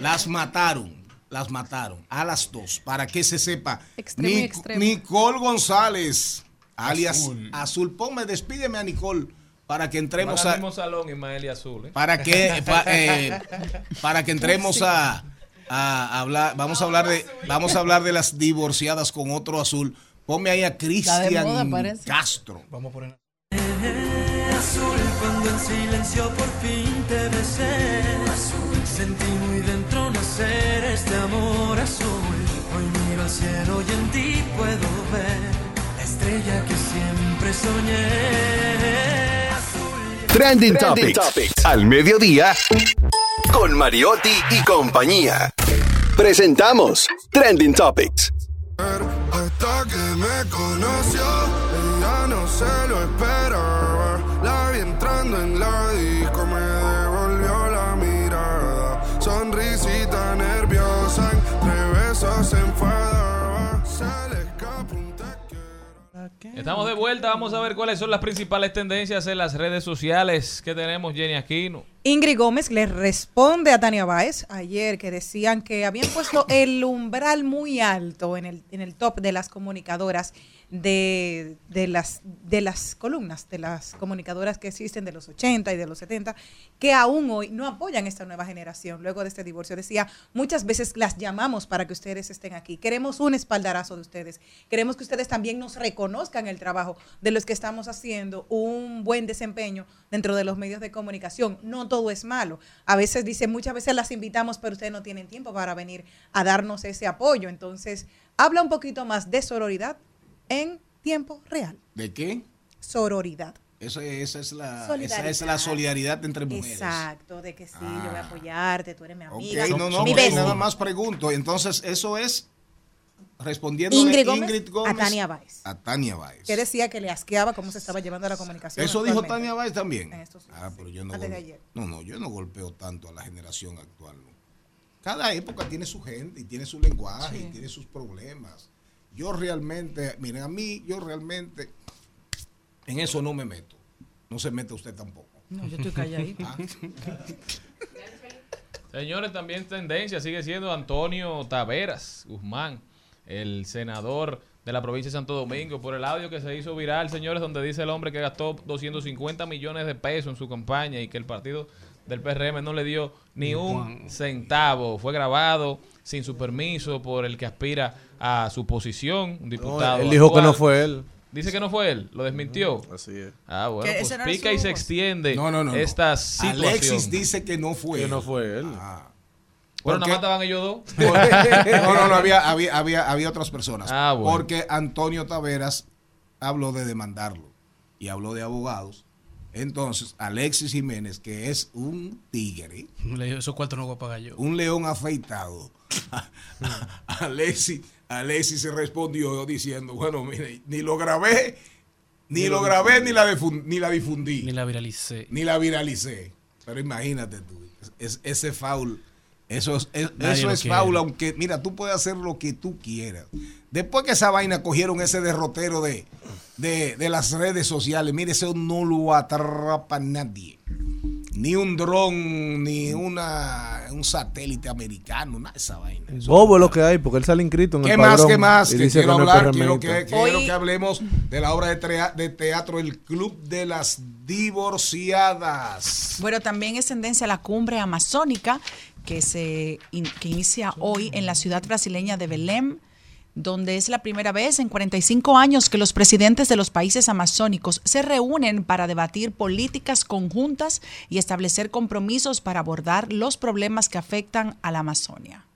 Las mataron, las mataron a las dos, para que se sepa. Extremo y Nic- extremo. Nicole González, alias Azul. Azul. Ponme, despídeme a Nicole para que entremos al a, mismo salón Ismael y Azul. ¿eh? para que pa- eh, para que entremos a, a hablar, vamos a hablar de vamos a hablar de las divorciadas con otro azul. Ponme ahí a Cristian. Castro. Vamos a poner. azul cuando en silencio por fin te besé. Azul, sentí muy dentro nacer este amor azul. Hoy miro al cielo y en ti puedo ver la estrella que siempre soñé. Trending, Topics. Al mediodía. Con Mariotti y compañía. Presentamos Trending Topics. Hasta que me conoció, ella no se lo esperaba. La vi entrando en la Estamos de vuelta, vamos a ver cuáles son las principales tendencias en las redes sociales que tenemos, Jenny Aquino. Ingrid Gómez le responde a Tania Báez ayer que decían que habían puesto el umbral muy alto en el, en el top de las comunicadoras de, de las, de las columnas, de las comunicadoras que existen de los 80 y de los 70, que aún hoy no apoyan esta nueva generación luego de este divorcio. Decía, muchas veces las llamamos para que ustedes estén aquí. Queremos un espaldarazo de ustedes. Queremos que ustedes también nos reconozcan el trabajo de los que estamos haciendo un buen desempeño dentro de los medios de comunicación. No todo es malo. A veces dice, muchas veces las invitamos, pero ustedes no tienen tiempo para venir a darnos ese apoyo. Entonces, habla un poquito más de sororidad en tiempo real. ¿De qué? Sororidad. Esa, esa es la, esa Solidaridad. es la solidaridad entre mujeres. Exacto, de que sí, yo voy a Ah. apoyarte, tú eres mi amiga. no, no, mi bestie. nada más pregunto. Entonces, eso es respondiendo Ingrid Gómez, Ingrid Gómez a Tania Báez. A Tania Báez. Que decía que le asqueaba cómo se estaba llevando la comunicación. Eso dijo. Tania Báez también. Ah, pero yo no, antes de gol- ayer. no, no, yo no golpeo tanto a la generación actual. ¿no? Cada época tiene su gente y tiene su lenguaje y tiene sus problemas. Yo realmente, miren, a mí, yo realmente en eso no me meto. No se mete usted tampoco. No, yo estoy calladita. Ah. Señores, también tendencia sigue siendo Antonio Taveras Guzmán, el senador de la provincia de Santo Domingo, por el audio que se hizo viral, señores, donde dice el hombre que gastó 250 millones de pesos en su campaña y que el partido del PRM no le dio ni un centavo. Fue grabado sin su permiso por el que aspira a su posición, un diputado. él dijo que no fue él. Dice que no fue él, lo desmintió. Así es. Ah, bueno, pues no pica y se extiende No, no, no, no. esta situación. Alexis dice que no fue Que él. no fue él. Ah. Bueno, ¿Por nada más estaban ellos dos. no, no, no, había, había, había, había otras personas. Ah, bueno. Porque Antonio Taveras habló de demandarlo y habló de abogados. Entonces, Alexis Jiménez, que es un tigre, esos cuartos no voy a pagar yo. un león afeitado, Alexis, Alexis se respondió diciendo, bueno, mire, ni lo grabé, ni, Ni lo lo grabé, ni la, ni la difundí. Ni la viralicé. Ni la viralicé. Pero imagínate tú, es- ese foul, eso es, es- eso es quiere. aunque, mira, tú puedes hacer lo que tú quieras. Después que esa vaina cogieron ese derrotero de, de, de las redes sociales, mire, eso no lo atrapa nadie. Ni un dron, ni una, un satélite americano, nada de esa vaina. Bobo lo que hay, porque él sale inscrito en ¿Qué el más? padrón ¿Qué más? Que quiero es hablar, quiero que, quiero que hablemos de la obra de, trea- de teatro El Club de las Divorciadas. Bueno, también es tendencia la cumbre amazónica que se que inicia hoy en la ciudad brasileña de Belém, donde es la primera vez en 45 años que los presidentes de los países amazónicos se reúnen para debatir políticas conjuntas y establecer compromisos para abordar los problemas que afectan a la Amazonia.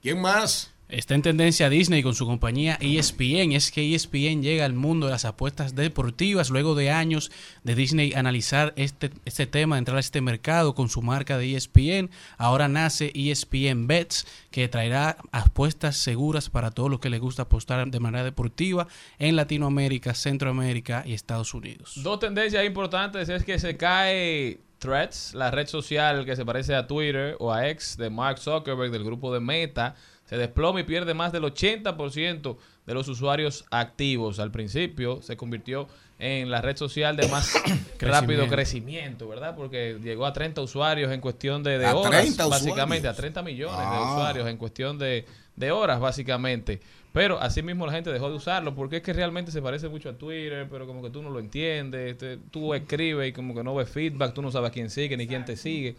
¿Quién más? Está en tendencia Disney con su compañía ESPN. Es que ESPN llega al mundo de las apuestas deportivas luego de años de Disney analizar este, este tema, entrar a este mercado con su marca de ESPN. Ahora nace ESPN Bets, que traerá apuestas seguras para todos los que les gusta apostar de manera deportiva en Latinoamérica, Centroamérica y Estados Unidos. Dos tendencias importantes es que se cae Threads, la red social que se parece a Twitter o a X de Mark Zuckerberg del grupo de Meta, se desploma y pierde más del 80% de los usuarios activos. Al principio se convirtió en la red social de más rápido crecimiento, ¿verdad? Porque llegó a 30 usuarios en cuestión de, de A horas, 30 básicamente, usuarios. a 30 millones de Ah. usuarios en cuestión de, de horas, básicamente. Pero asimismo la gente dejó de usarlo porque es que realmente se parece mucho a Twitter, pero como que tú no lo entiendes, te- tú escribes y como que no ves feedback, tú no sabes quién sigue ni quién te sigue.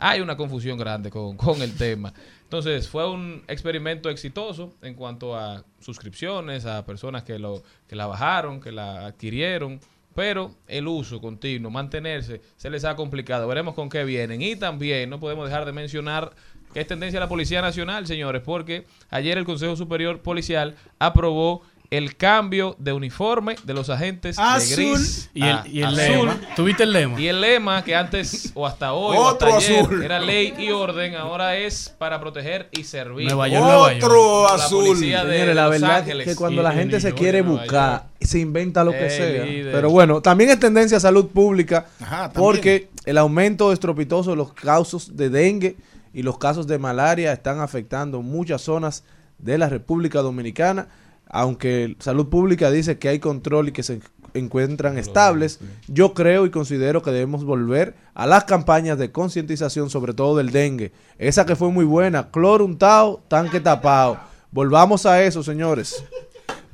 Hay una confusión grande con, con el tema. Entonces fue un experimento exitoso en cuanto a suscripciones, a personas que, lo, que la bajaron, que la adquirieron, pero el uso continuo, mantenerse, se les ha complicado. Veremos con qué vienen. Y también no podemos dejar de mencionar que es tendencia de la Policía Nacional, señores, porque ayer el Consejo Superior Policial aprobó el cambio de uniforme de los agentes de Azul. gris Y el- y el azul. lema. ¿Tuviste el lema? Y el lema que antes o hasta hoy o hasta Otro ayer azul. era ley y orden, ahora es para proteger y servir. Nueva York, Nueva York. Otro La azul. de Señores, la Los verdad Ángeles. que cuando Y la de gente se quiere de buscar, se inventa lo que sea. líder. Pero bueno, también es tendencia a salud pública Ajá, porque el aumento estropitoso de los casos de dengue y los casos de malaria están afectando muchas zonas de la República Dominicana, aunque salud pública dice que hay control y que se encuentran estables, yo creo y considero que debemos volver a las campañas de concientización, sobre todo del dengue. Esa que fue muy buena, cloro untado, tanque tapado. Volvamos a eso, señores.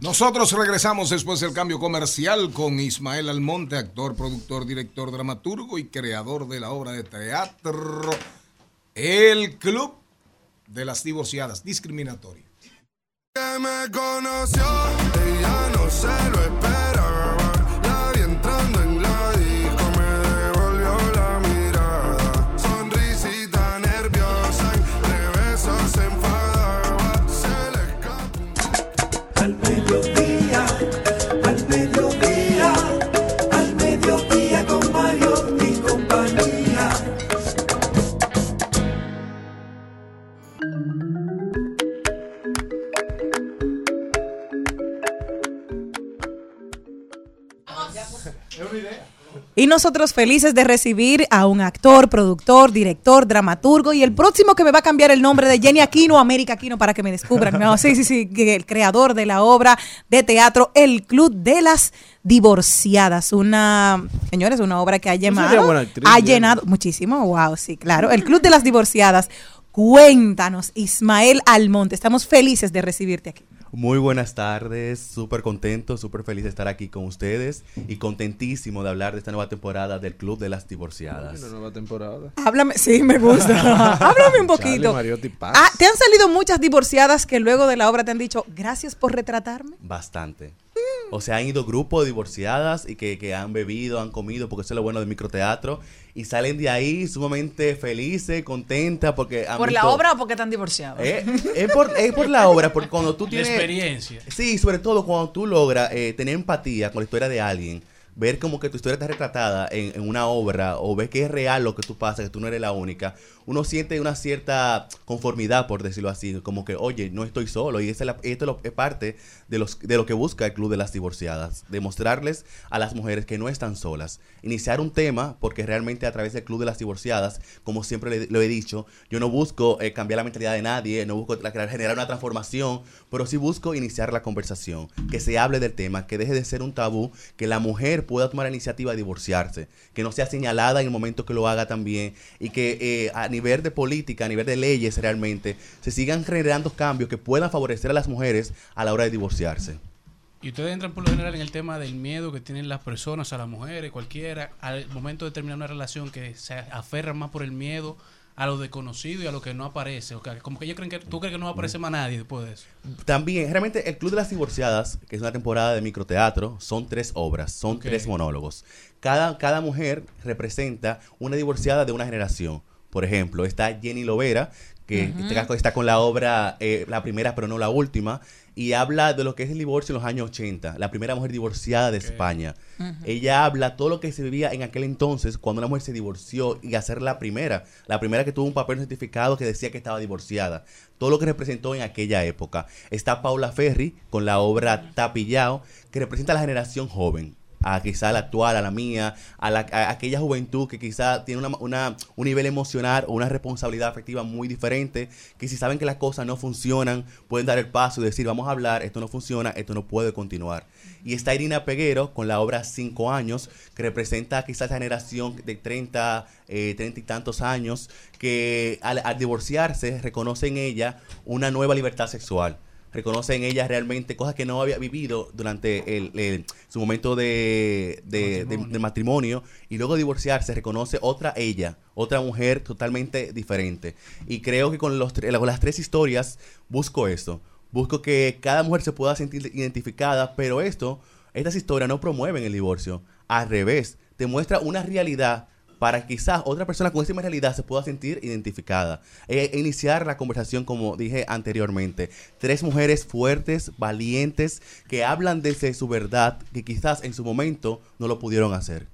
Nosotros regresamos después del cambio comercial con Ismael Almonte, actor, productor, director, dramaturgo y creador de la obra de teatro El Club de las Divorciadas, discriminatorio. Que me conoció, ella no se lo esperaba. La vi entrando en la disco, me devolvió la mirada. Sonrisita nerviosa, entre besos se enfadaba. Se le Al mediodía, Y nosotros felices de recibir a un actor, productor, director, dramaturgo y el próximo que me va a cambiar el nombre de Jenny Aquino, América Aquino, para que me descubran. No, sí, sí, sí, el creador de la obra de teatro El Club de las Divorciadas. Una, señores, una obra que ha actriz, ha llenado muchísimo. Wow, sí, claro. El Club de las Divorciadas. Cuéntanos, Ismael Almonte. Estamos felices de recibirte aquí. Muy buenas tardes, súper contento, súper feliz de estar aquí con ustedes y contentísimo de hablar de esta nueva temporada del Club de las Divorciadas. Una nueva temporada. Háblame, sí, me gusta. Háblame un poquito. Charlie Mariotti Paz. Ah, ¿Te han salido muchas divorciadas que luego de la obra te han dicho, gracias por retratarme? Bastante. O sea, han ido grupos de divorciadas y que, que han bebido, han comido, porque eso es lo bueno del microteatro, y salen de ahí sumamente felices, contentas, porque han ¿Por la obra o porque están divorciados? Eh, es, por, es por la obra, porque cuando tú tienes... experiencia. Sí, sobre todo cuando tú logras eh, tener empatía con la historia de alguien, ver como que tu historia está retratada en, una obra o ves que es real lo que tú pasas, que tú no eres la única, uno siente una cierta conformidad, por decirlo así, como que, oye, no estoy solo. Y esa esto es parte de, los, de lo que busca el Club de las Divorciadas, demostrarles a las mujeres que no están solas. Iniciar un tema, porque realmente a través del Club de las Divorciadas, como siempre lo he dicho, yo no busco eh, cambiar la mentalidad de nadie, no busco generar una transformación, pero sí busco iniciar la conversación, que se hable del tema, que deje de ser un tabú, que la mujer pueda tomar la iniciativa de divorciarse, que no sea señalada en el momento que lo haga también, y que eh, a nivel de política, a nivel de leyes realmente, se sigan generando cambios que puedan favorecer a las mujeres a la hora de divorciarse. Y ustedes entran por lo general en el tema del miedo que tienen las personas, a las mujeres, cualquiera, al momento de terminar una relación que se aferran más por el miedo a lo desconocido y a lo que no aparece. O que- como que ellos creen que tú crees que no va a aparecer más nadie después de eso. También, realmente, el Club de las Divorciadas, que es una temporada de microteatro, son tres obras, son tres monólogos. Cada, cada mujer representa una divorciada de una generación. Por ejemplo, está Jenny Lovera, que este está con la obra, eh, la primera pero no la última, y habla de lo que es el divorcio en los años 80, la primera mujer divorciada de España. Ella habla todo lo que se vivía en aquel entonces cuando una mujer se divorció y hacer la primera, la primera que tuvo un papel certificado que decía que estaba divorciada. Todo lo que representó en aquella época. Está Paula Ferri con la obra Tapillao, que representa a la generación joven. A quizá la actual, a la mía, a, la, aquella juventud que quizá tiene una, un nivel emocional o una responsabilidad afectiva muy diferente, que si saben que las cosas no funcionan, pueden dar el paso y decir, vamos a hablar, esto no funciona, esto no puede continuar. Y está Irina Peguero con la obra Cinco años, que representa quizás esa generación de 30, eh, 30 y tantos años, que al, al divorciarse reconoce en ella una nueva libertad sexual. Reconoce en ella realmente cosas que no había vivido durante el, el- su momento de, de- de- de matrimonio y luego de divorciarse reconoce otra ella, otra mujer totalmente diferente. Y creo que con, los, con las tres historias busco esto. Busco que cada mujer se pueda sentir identificada, pero esto, estas historias no promueven el divorcio. Al revés, te muestra una realidad para que quizás otra persona con esa misma realidad se pueda sentir identificada. E, e iniciar la conversación, como dije anteriormente. Tres mujeres fuertes, valientes, que hablan desde su verdad, que quizás en su momento no lo pudieron hacer.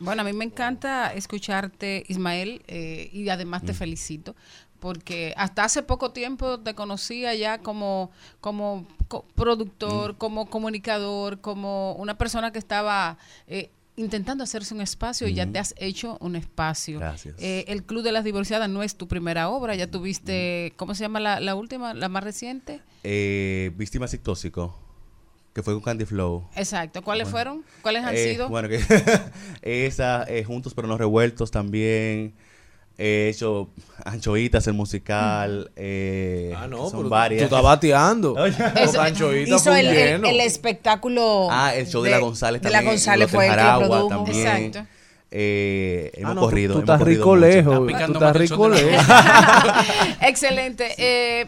Bueno, a mí me encanta escucharte, Ismael, eh, y además te Mm. felicito, porque hasta hace poco tiempo te conocía ya como, como co- productor, Mm. como comunicador, como una persona que estaba eh, intentando hacerse un espacio y ya te has hecho un espacio. Gracias. Eh, el Club de las Divorciadas no es tu primera obra, ya tuviste. ¿cómo se llama la, la última, la más reciente? Eh, Víctima y tóxico, que fue con Candy Flow. Exacto, ¿cuáles Bueno. fueron? ¿Cuáles han Eh, sido? Bueno, que esa, eh, Juntos pero no revueltos también. He hecho Anchoitas, el musical. eh, Ah, no, son pero tú- varias. tú estás bateando. Eso- Panchoita hizo el, el- el espectáculo. Ah, el show de, la González de la también. González fue el que produjo. también. Exacto. Eh, hemos Ah, no, tú- corrido. tú hemos estás corrido rico mucho. lejos, tú picando estás rico de lejos. Excelente. Eh,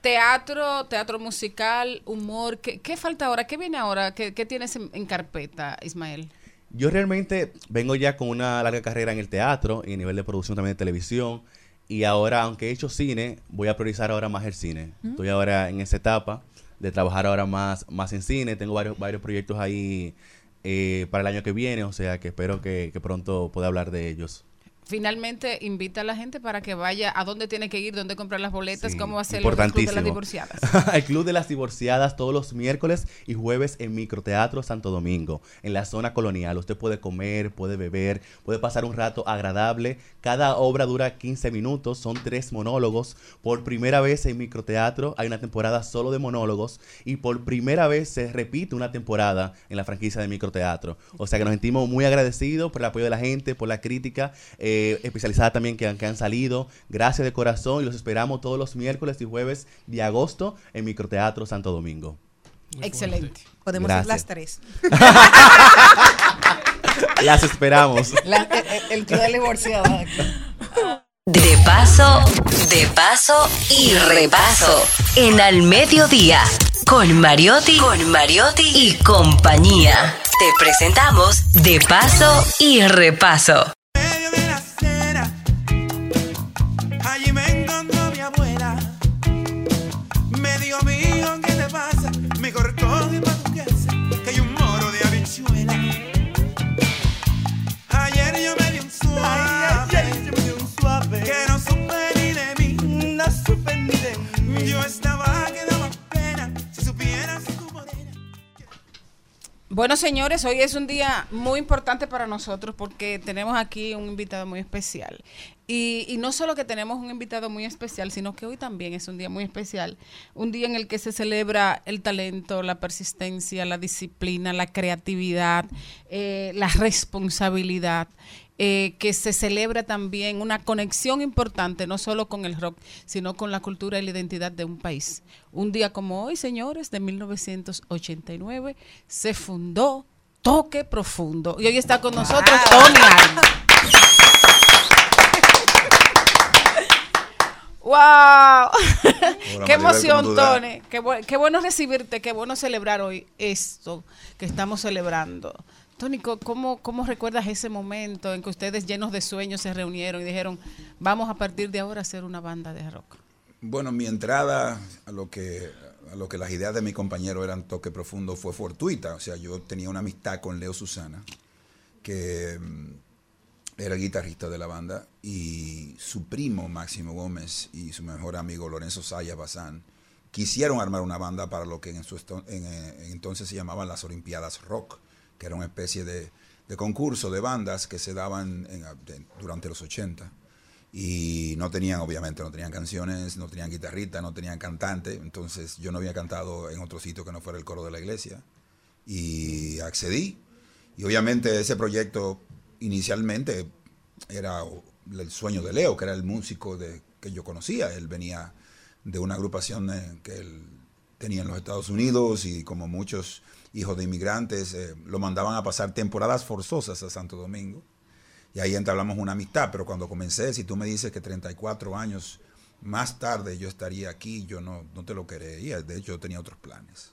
teatro, teatro musical, humor. ¿Qué, qué falta ahora? ¿Qué viene ahora? ¿Qué, qué tienes en, en carpeta, Ismael? Yo realmente vengo ya con una larga carrera en el teatro y a nivel de producción también de televisión. Y ahora, aunque he hecho cine, voy a priorizar ahora más el cine. Mm. Estoy ahora en esa etapa de trabajar ahora más, más en cine. Tengo varios, varios proyectos ahí eh, para el año que viene, o sea que espero que, que pronto pueda hablar de ellos. Finalmente, invita a la gente para que vaya a dónde tiene que ir, dónde comprar las boletas, cómo va a ser el Club de las. Divorciadas. el Club de las Divorciadas todos los miércoles y jueves en Microteatro Santo Domingo, en la zona colonial. Usted puede comer, puede beber, puede pasar un rato agradable. Cada obra dura 15 minutos, son tres monólogos. Por primera vez en Microteatro hay una temporada solo de monólogos y por primera vez se repite una temporada en la franquicia de Microteatro. O sea que nos sentimos muy agradecidos por el apoyo de la gente, por la crítica eh, especializada también que han, que han salido. Gracias de corazón y los esperamos todos los miércoles y jueves de agosto en Microteatro Santo Domingo. Excelente. Podemos Gracias. ir las tres. Las esperamos. La- el, el- el club de divorciados. De paso, de paso y repaso. En Al Mediodía, con Mariotti, con Mariotti y compañía. Te presentamos De paso y repaso. Bueno, señores, hoy es un día muy importante para nosotros porque tenemos aquí un invitado muy especial. Y, y no solo que tenemos un invitado muy especial, sino que hoy también es un día muy especial. Un día en el que se celebra el talento, la persistencia, la disciplina, la creatividad, eh, la responsabilidad. Eh, que se celebra también una conexión importante, no solo con el rock, sino con la cultura y la identidad de un país. Un día como hoy, señores, de 1989, se fundó Toque Profundo. Y hoy está con nosotros Tony Alma. ¡Wow! ¡Qué emoción. Tony! Qué, bu- qué bueno recibirte, qué bueno celebrar hoy esto que estamos celebrando. Tony, co- ¿cómo, ¿cómo recuerdas ese momento en que ustedes llenos de sueños se reunieron y dijeron, vamos a partir de ahora a hacer una banda de rock? Bueno, mi entrada a lo que a lo que las ideas de mi compañero eran toque profundo fue fortuita. O sea, yo tenía una amistad con Leo Susana, que mm, era el guitarrista de la banda, y su primo Máximo Gómez y su mejor amigo Lorenzo Saya Bazán quisieron armar una banda para lo que en, su eh, en entonces se llamaban las Olimpiadas Rock, era una especie de, de concurso de bandas que se daban durante los 80 y no tenían, obviamente, no tenían canciones, no tenían guitarrita, no tenían cantante, entonces yo no había cantado en otro sitio que no fuera el coro de la iglesia. Y accedí. Y obviamente ese proyecto inicialmente era el sueño de Leo, que era el músico que yo conocía, él venía de una agrupación eh, que él tenía en los Estados Unidos y como muchos hijos de inmigrantes eh, lo mandaban a pasar temporadas forzosas a Santo Domingo y ahí entablamos una amistad, pero cuando comencé, si tú me dices que 34 años más tarde yo estaría aquí, yo no, no te lo creería, de hecho yo tenía otros planes.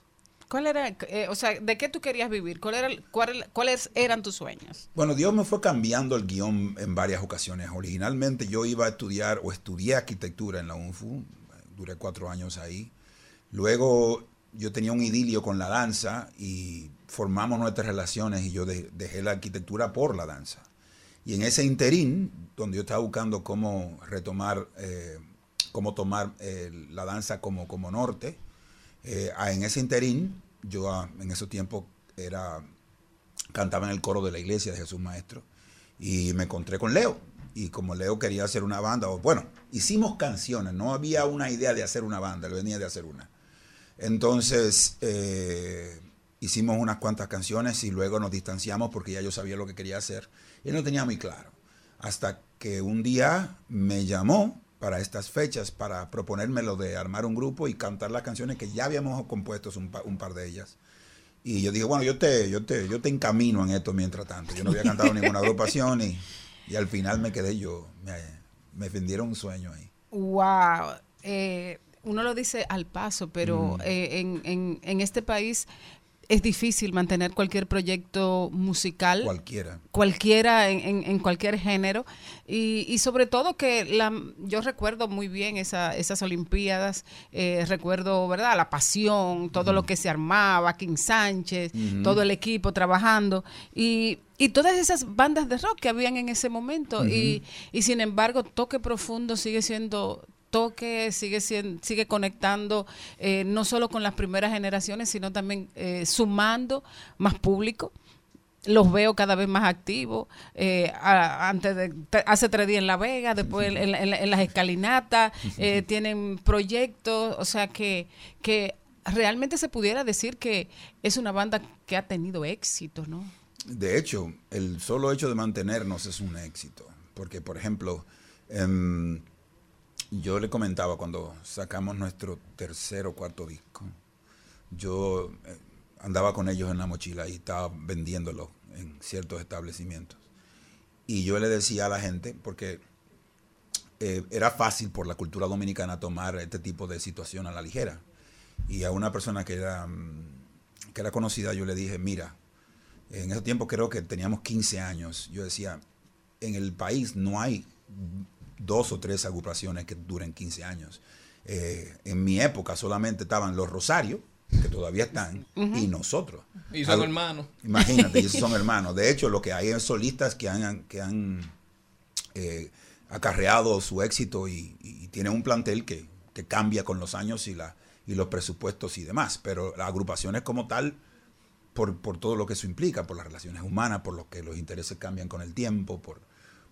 ¿Cuál era, eh, o sea, de qué tú querías vivir? ¿Cuál era, cuál- ¿Cuáles eran tus sueños? Bueno, Dios me fue cambiando el guion en varias ocasiones. Originalmente yo iba a estudiar o estudié arquitectura en la UNFU, duré cuatro años ahí. Luego yo tenía un idilio con la danza y formamos nuestras relaciones y yo de- dejé la arquitectura por la danza. Y en ese interín, donde yo estaba buscando cómo retomar, eh, cómo tomar eh, la danza como, como norte, eh, en ese interín, yo ah, en esos tiempos era cantaba en el coro de la iglesia de Jesús Maestro y me encontré con Leo y como Leo quería hacer una banda, bueno, hicimos canciones, no había una idea de hacer una banda, él venía de hacer una. Entonces eh, hicimos unas cuantas canciones y luego nos distanciamos porque ya yo sabía lo que quería hacer y no tenía muy claro. Hasta que un día me llamó para estas fechas para proponerme lo de armar un grupo y cantar las canciones que ya habíamos compuesto un, pa- un par de ellas. Y yo dije, bueno, yo te, yo te, yo te encamino en esto mientras tanto. Yo no había cantado ninguna agrupación y, y al final me quedé yo, me, me vendieron un sueño ahí. Wow. Uno lo dice al paso, pero Mm. eh, en, en, en este país es difícil mantener cualquier proyecto musical. Cualquiera. Cualquiera, en, en- en cualquier género. Y, y sobre todo que la, yo recuerdo muy bien esa, esas Olimpiadas, eh, recuerdo, ¿verdad? La pasión, todo lo que se armaba, King Sánchez, todo el equipo trabajando. Y, y todas esas bandas de rock que habían en ese momento. y, y sin embargo, Toque Profundo sigue siendo toque sigue sigue conectando eh, no solo con las primeras generaciones sino también eh, sumando más público los veo cada vez más activos eh, a- antes de te- hace tres días en La Vega después en, en- en la- en las escalinatas eh, tienen proyectos o sea que que realmente se pudiera decir que es una banda que ha tenido éxito no De hecho, el solo hecho de mantenernos es un éxito. Porque, por ejemplo, em, yo le comentaba cuando sacamos nuestro tercer o cuarto disco, yo eh, andaba con ellos en la mochila y estaba vendiéndolo en ciertos establecimientos. Y yo le decía a la gente, porque eh, era fácil por la cultura dominicana tomar este tipo de situación a la ligera. Y a una persona que era, mm, que era conocida, yo le dije, mira, en ese tiempo creo que teníamos 15 años. Yo decía, en el país no hay dos o tres agrupaciones que duren 15 años. Eh, en mi época solamente estaban los Rosarios, que todavía están, y nosotros. Y son Algo- hermanos. Imagínate, y son hermanos. De hecho, lo que hay es solistas que han, que han eh, acarreado su éxito y, y tienen un plantel que, que cambia con los años y, la, y los presupuestos y demás. Pero las agrupaciones como tal, por, por todo lo que eso implica, por las relaciones humanas, por lo que los intereses cambian con el tiempo, por,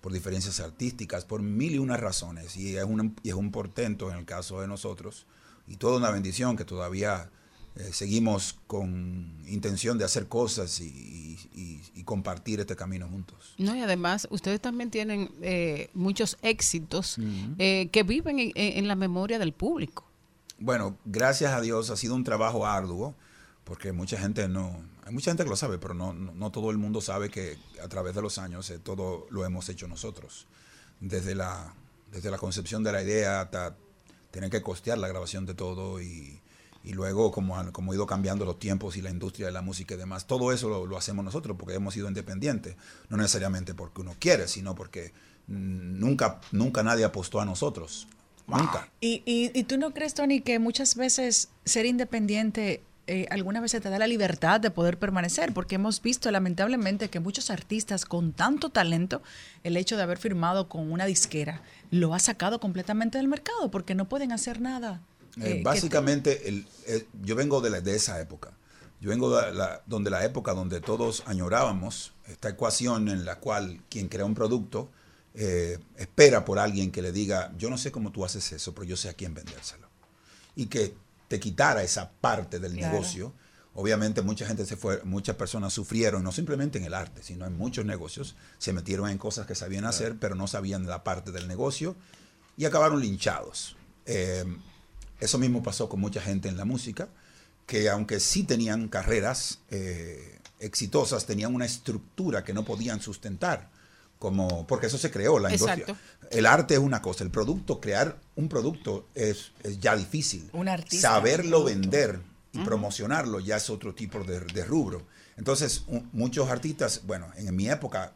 por diferencias artísticas, por mil y unas razones. Y es, un, y es un portento en el caso de nosotros, y toda una bendición que todavía eh, seguimos con intención de hacer cosas y, y- y- y compartir este camino juntos. No, y además ustedes también tienen eh, muchos éxitos eh, que viven en, en- en la memoria del público. Bueno, gracias a Dios ha sido un trabajo arduo, porque mucha gente no, hay mucha gente que lo sabe, pero no, no, no todo el mundo sabe que a través de los años eh, todo lo hemos hecho nosotros. Desde la, desde la concepción de la idea hasta tener que costear la grabación de todo y, y luego como, han- como ido cambiando los tiempos y la industria de la música y demás, todo eso lo, lo hacemos nosotros porque hemos sido independientes, no necesariamente porque uno quiere, sino porque nunca, nunca nadie apostó a nosotros. Nunca. Y, y, y tú no crees, Tony, que muchas veces ser independiente eh, algunas veces te da la libertad de poder permanecer, porque hemos visto lamentablemente que muchos artistas con tanto talento, el hecho de haber firmado con una disquera, lo ha sacado completamente del mercado, porque no pueden hacer nada. Eh, eh, básicamente, el- yo vengo de, la- de esa época, Yo vengo de la, donde la época donde todos añorábamos esta ecuación en la cual quien crea un producto eh, espera por alguien que le diga, yo no sé cómo tú haces eso, pero yo sé a quién vendérselo. Y que te quitara esa parte del Claro. negocio. Obviamente mucha gente se fue, muchas personas sufrieron, no simplemente en el arte, sino en muchos negocios, se metieron en cosas que sabían hacer, pero no sabían la parte del negocio y acabaron linchados. Eh, eso mismo pasó con mucha gente en la música, que aunque sí tenían carreras eh, exitosas, tenían una estructura que no podían sustentar, como porque eso se creó, la industria. El arte es una cosa, el producto, crear un producto es, es ya difícil. Un artista. Saberlo vender y promocionarlo ya es otro tipo de, de rubro. Entonces, un- muchos artistas, bueno, en mi época,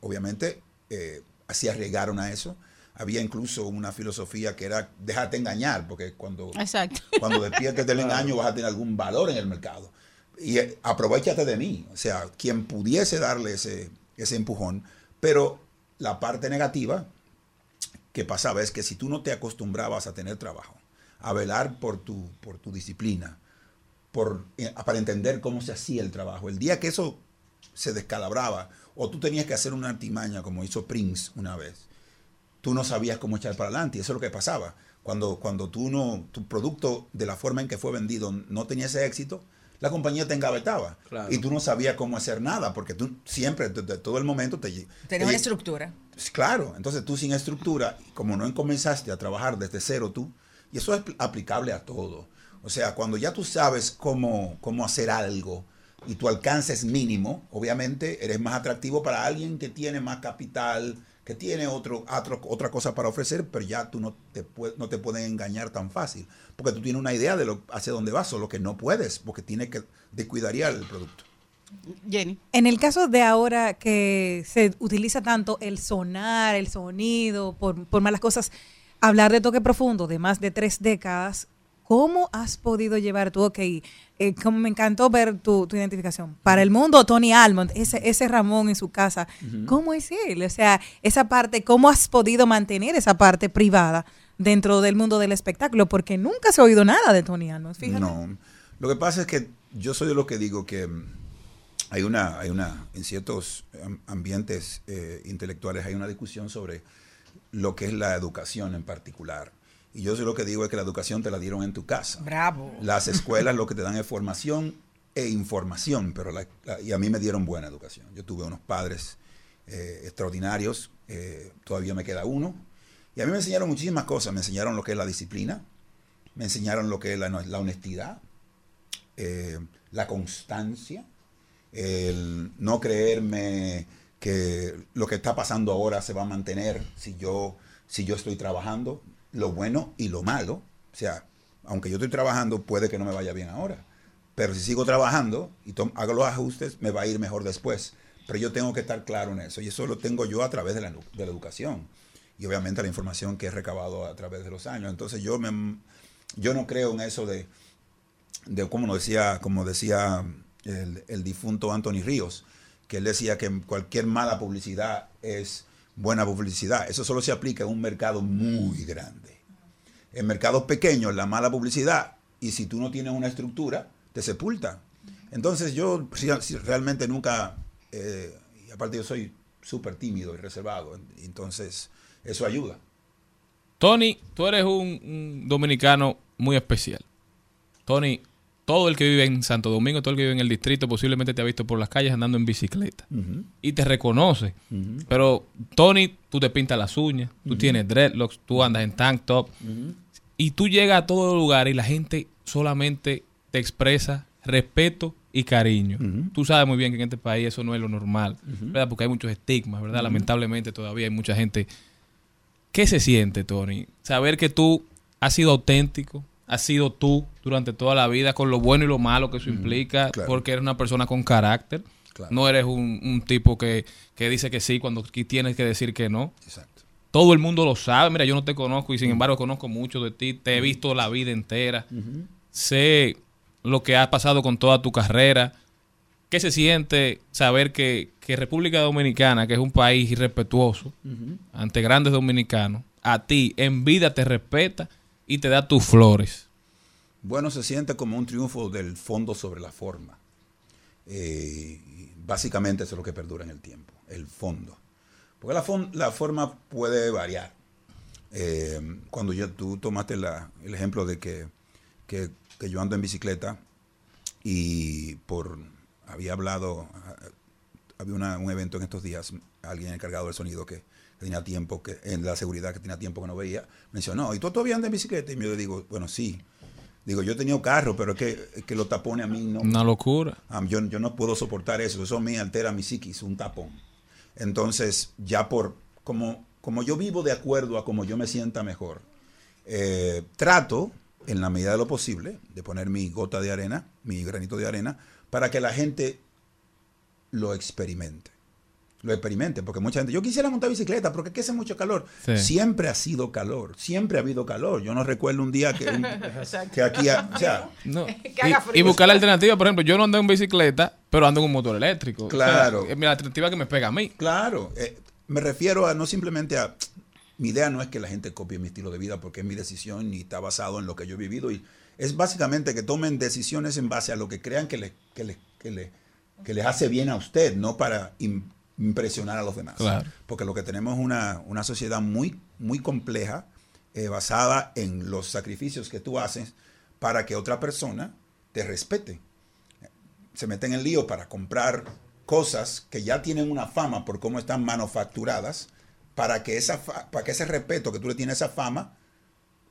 obviamente, eh, así arriesgaron a eso. Había incluso una filosofía que era déjate engañar, porque cuando, Exacto. cuando despiertes del engaño vas a tener algún valor en el mercado. Y eh, aprovechate de mí, o sea, quien pudiese darle ese, ese empujón, pero la parte negativa que pasaba es que si tú no te acostumbrabas a tener trabajo, a velar por tu, por tu disciplina, eh, para entender cómo se hacía el trabajo, el día que eso se descalabraba, o tú tenías que hacer una artimaña como hizo Prince una vez, tú no sabías cómo echar para adelante, y eso es lo que pasaba. Cuando, cuando tú no, tu producto de la forma en que fue vendido no tenía ese éxito, la compañía te engavetaba. Claro. Y tú no sabías cómo hacer nada, porque tú siempre, desde todo el momento, te, lle- Tenés te una estructura. Claro, entonces tú sin estructura, como no comenzaste a trabajar desde cero tú, y eso es aplicable a todo. O sea, cuando ya tú sabes cómo, cómo hacer algo y tu alcance es mínimo, obviamente eres más atractivo para alguien que tiene más capital, que tiene otro, otro- otra cosa para ofrecer, pero ya tú no te, pue- no te pueden engañar tan fácil, porque tú tienes una idea de lo, hacia dónde vas, solo que no puedes, porque tienes que descuidaría el producto. Jenny. En el caso de ahora que se utiliza tanto el sonar, el sonido, por, por malas cosas, hablar de toque profundo de más de tres décadas, ¿cómo has podido llevar tú, ok, eh, como me encantó ver tu, tu identificación, para el mundo, Tony Almond, ese, ese Ramón en su casa. ¿cómo es él? O sea, esa parte, ¿cómo has podido mantener esa parte privada dentro del mundo del espectáculo? Porque nunca se ha oído nada de Tony Almond, fíjate. No. Lo que pasa es que yo soy de los que digo que mm, hay una, hay una, en ciertos am- ambientes eh, intelectuales hay una discusión sobre lo que es la educación en particular. Y yo soy lo que digo es que la educación te la dieron en tu casa. Bravo. Las escuelas lo que te dan es formación e información, pero la- la- y a mí me dieron buena educación. Yo tuve unos padres eh, extraordinarios, eh, todavía me queda uno, y a mí me enseñaron muchísimas cosas. Me enseñaron lo que es la disciplina, me enseñaron lo que es la, la honestidad, eh, la constancia, el no creerme que lo que está pasando ahora se va a mantener si yo, si yo estoy trabajando, lo bueno y lo malo. O sea, aunque yo estoy trabajando, puede que no me vaya bien ahora. Pero si sigo trabajando y hago los ajustes, me va a ir mejor después. Pero yo tengo que estar claro en eso. Y eso lo tengo yo a través de la, de la educación. Y obviamente la información que he recabado a través de los años. Entonces yo, me, yo no creo en eso de, de como decía, como decía el, el difunto Anthony Ríos, que él decía que cualquier mala publicidad es buena publicidad. Eso solo se aplica en un mercado muy grande. En mercados pequeños, la mala publicidad, y si tú no tienes una estructura, te sepulta. Entonces yo realmente nunca, eh, aparte yo soy súper tímido y reservado, entonces eso ayuda. Tony, tú eres un dominicano muy especial. Tony, todo el que vive en Santo Domingo, todo el que vive en el distrito, posiblemente te ha visto por las calles andando en bicicleta. Y te reconoce. Pero, Tony, tú te pintas las uñas, tú tienes dreadlocks, tú andas en tank top. Y tú llegas a todo lugar y la gente solamente te expresa respeto y cariño. Tú sabes muy bien que en este país eso no es lo normal. ¿verdad? Porque hay muchos estigmas, ¿verdad? Lamentablemente todavía hay mucha gente. ¿Qué se siente, Tony? Saber que tú has sido auténtico, has sido tú durante toda la vida, con lo bueno y lo malo que eso implica, claro. porque eres una persona con carácter. Claro. No eres un, un tipo que, que dice que sí cuando tienes que decir que no. Exacto. Todo el mundo lo sabe. Mira, yo no te conozco y sin embargo conozco mucho de ti. Te he visto la vida entera. Sé lo que ha pasado con toda tu carrera. ¿Qué se siente saber que, que República Dominicana, que es un país irrespetuoso ante grandes dominicanos, a ti en vida te respeta y te da tus flores? Bueno, se siente como un triunfo del fondo sobre la forma. Eh, básicamente eso es lo que perdura en el tiempo, el fondo. Porque la, la forma puede variar. Eh, cuando yo, tú tomaste la- el ejemplo de que, que- que yo ando en bicicleta y por había hablado, ah, había una- un evento en estos días, alguien encargado del sonido que, que tenía tiempo, que en la seguridad que tenía tiempo que no veía, mencionó, ¿y tú todavía andas en bicicleta? Y yo digo, bueno, sí. Digo, yo he tenido carro, pero es que, es que los tapones a mí no... Una locura. Ah, yo, yo no puedo soportar eso, eso me altera mi psiquis, un tapón. Entonces, ya por, como, como yo vivo de acuerdo a como yo me sienta mejor, eh, trato, en la medida de lo posible, de poner mi gota de arena, mi granito de arena, para que la gente lo experimente. Lo experimente, porque mucha gente, yo quisiera montar bicicleta, porque es que hace mucho calor. Sí. Siempre ha sido calor, siempre ha habido calor. Yo no recuerdo un día que, un- que aquí, ha- o sea, No. Que Y, haga frío. y buscar la alternativa, por ejemplo, yo no ando en bicicleta, pero ando en un motor eléctrico. O sea, Claro. es la alternativa que me pega a mí. Claro, eh, me refiero a no simplemente a... Mi idea no es que la gente copie mi estilo de vida porque es mi decisión y está basado en lo que yo he vivido. Y es básicamente que tomen decisiones en base a lo que crean que, le- que, le- que, le- que les hace bien a usted, no para impresionar a los demás. Claro. Porque lo que tenemos es una, una sociedad muy, muy compleja, eh, basada en los sacrificios que tú haces para que otra persona te respete se meten en lío para comprar cosas que ya tienen una fama por cómo están manufacturadas, para que, esa para que ese respeto que tú le tienes a esa fama,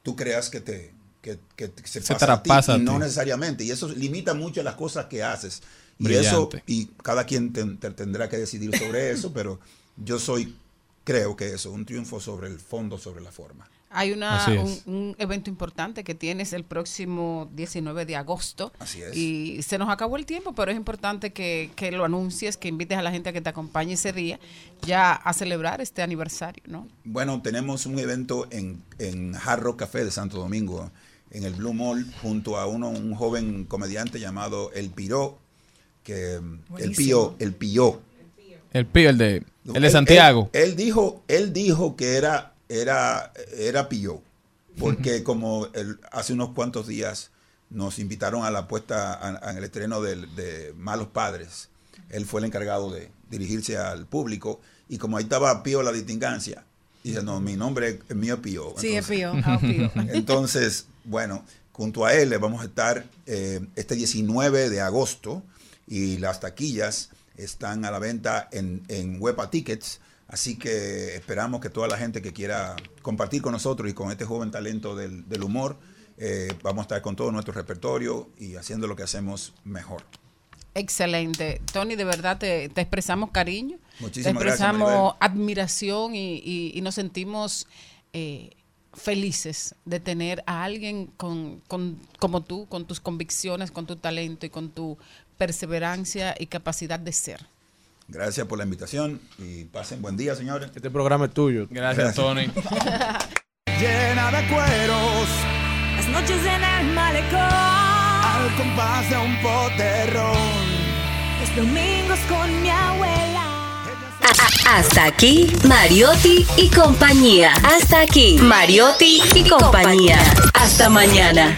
tú creas que te que, se, Se pasa a ti, y no necesariamente. Y eso limita mucho las cosas que haces. Y Brillante. eso, y cada quien te- te- tendrá que decidir sobre eso, pero yo soy, creo que eso, un triunfo sobre el fondo, sobre la forma. Hay una, un, evento importante que tienes el próximo 19 de agosto. Así es. Y se nos acabó el tiempo, pero es importante que, que lo anuncies, que invites a la gente a que te acompañe ese día ya a celebrar este aniversario, ¿no? Bueno, tenemos un evento en, en Hard Rock Café de Santo Domingo, en el Blue Mall, junto a uno, un joven comediante llamado El Piró, que el Buenísimo. Pío, el Pío. El pío, el de, el de Él- Santiago. Él, él dijo, él dijo que era, era, era Pío, porque como él- hace unos cuantos días nos invitaron a la puesta, a- a- en el estreno del- de, Malos Padres, él fue el encargado de dirigirse al público, y como ahí estaba Pío la distingancia, dice, no, mi nombre es mío Pío. Sí, es Pío. Ah, Pío. Entonces, bueno, junto a él le vamos a estar eh, este 19 de agosto y las taquillas están a la venta en, en Huepa Tickets. Así que esperamos que toda la gente que quiera compartir con nosotros y con este joven talento del, del humor, eh, vamos a estar con todo nuestro repertorio y haciendo lo que hacemos mejor. Excelente. Tony, de verdad te, te expresamos cariño, Muchísimas te expresamos admiración y, y- y nos sentimos eh, felices de tener a alguien con, con- como tú, con tus convicciones, con tu talento y con tu perseverancia y capacidad de ser. Gracias por la invitación y pasen buen día, señores. Este programa es tuyo. Gracias, Tony. Llena de cueros, Las noches en el malecón, al compás de un poterrón. los domingos con mi abuela. Hasta aquí, Mariotti y compañía. Hasta aquí, Mariotti y compañía. Hasta mañana.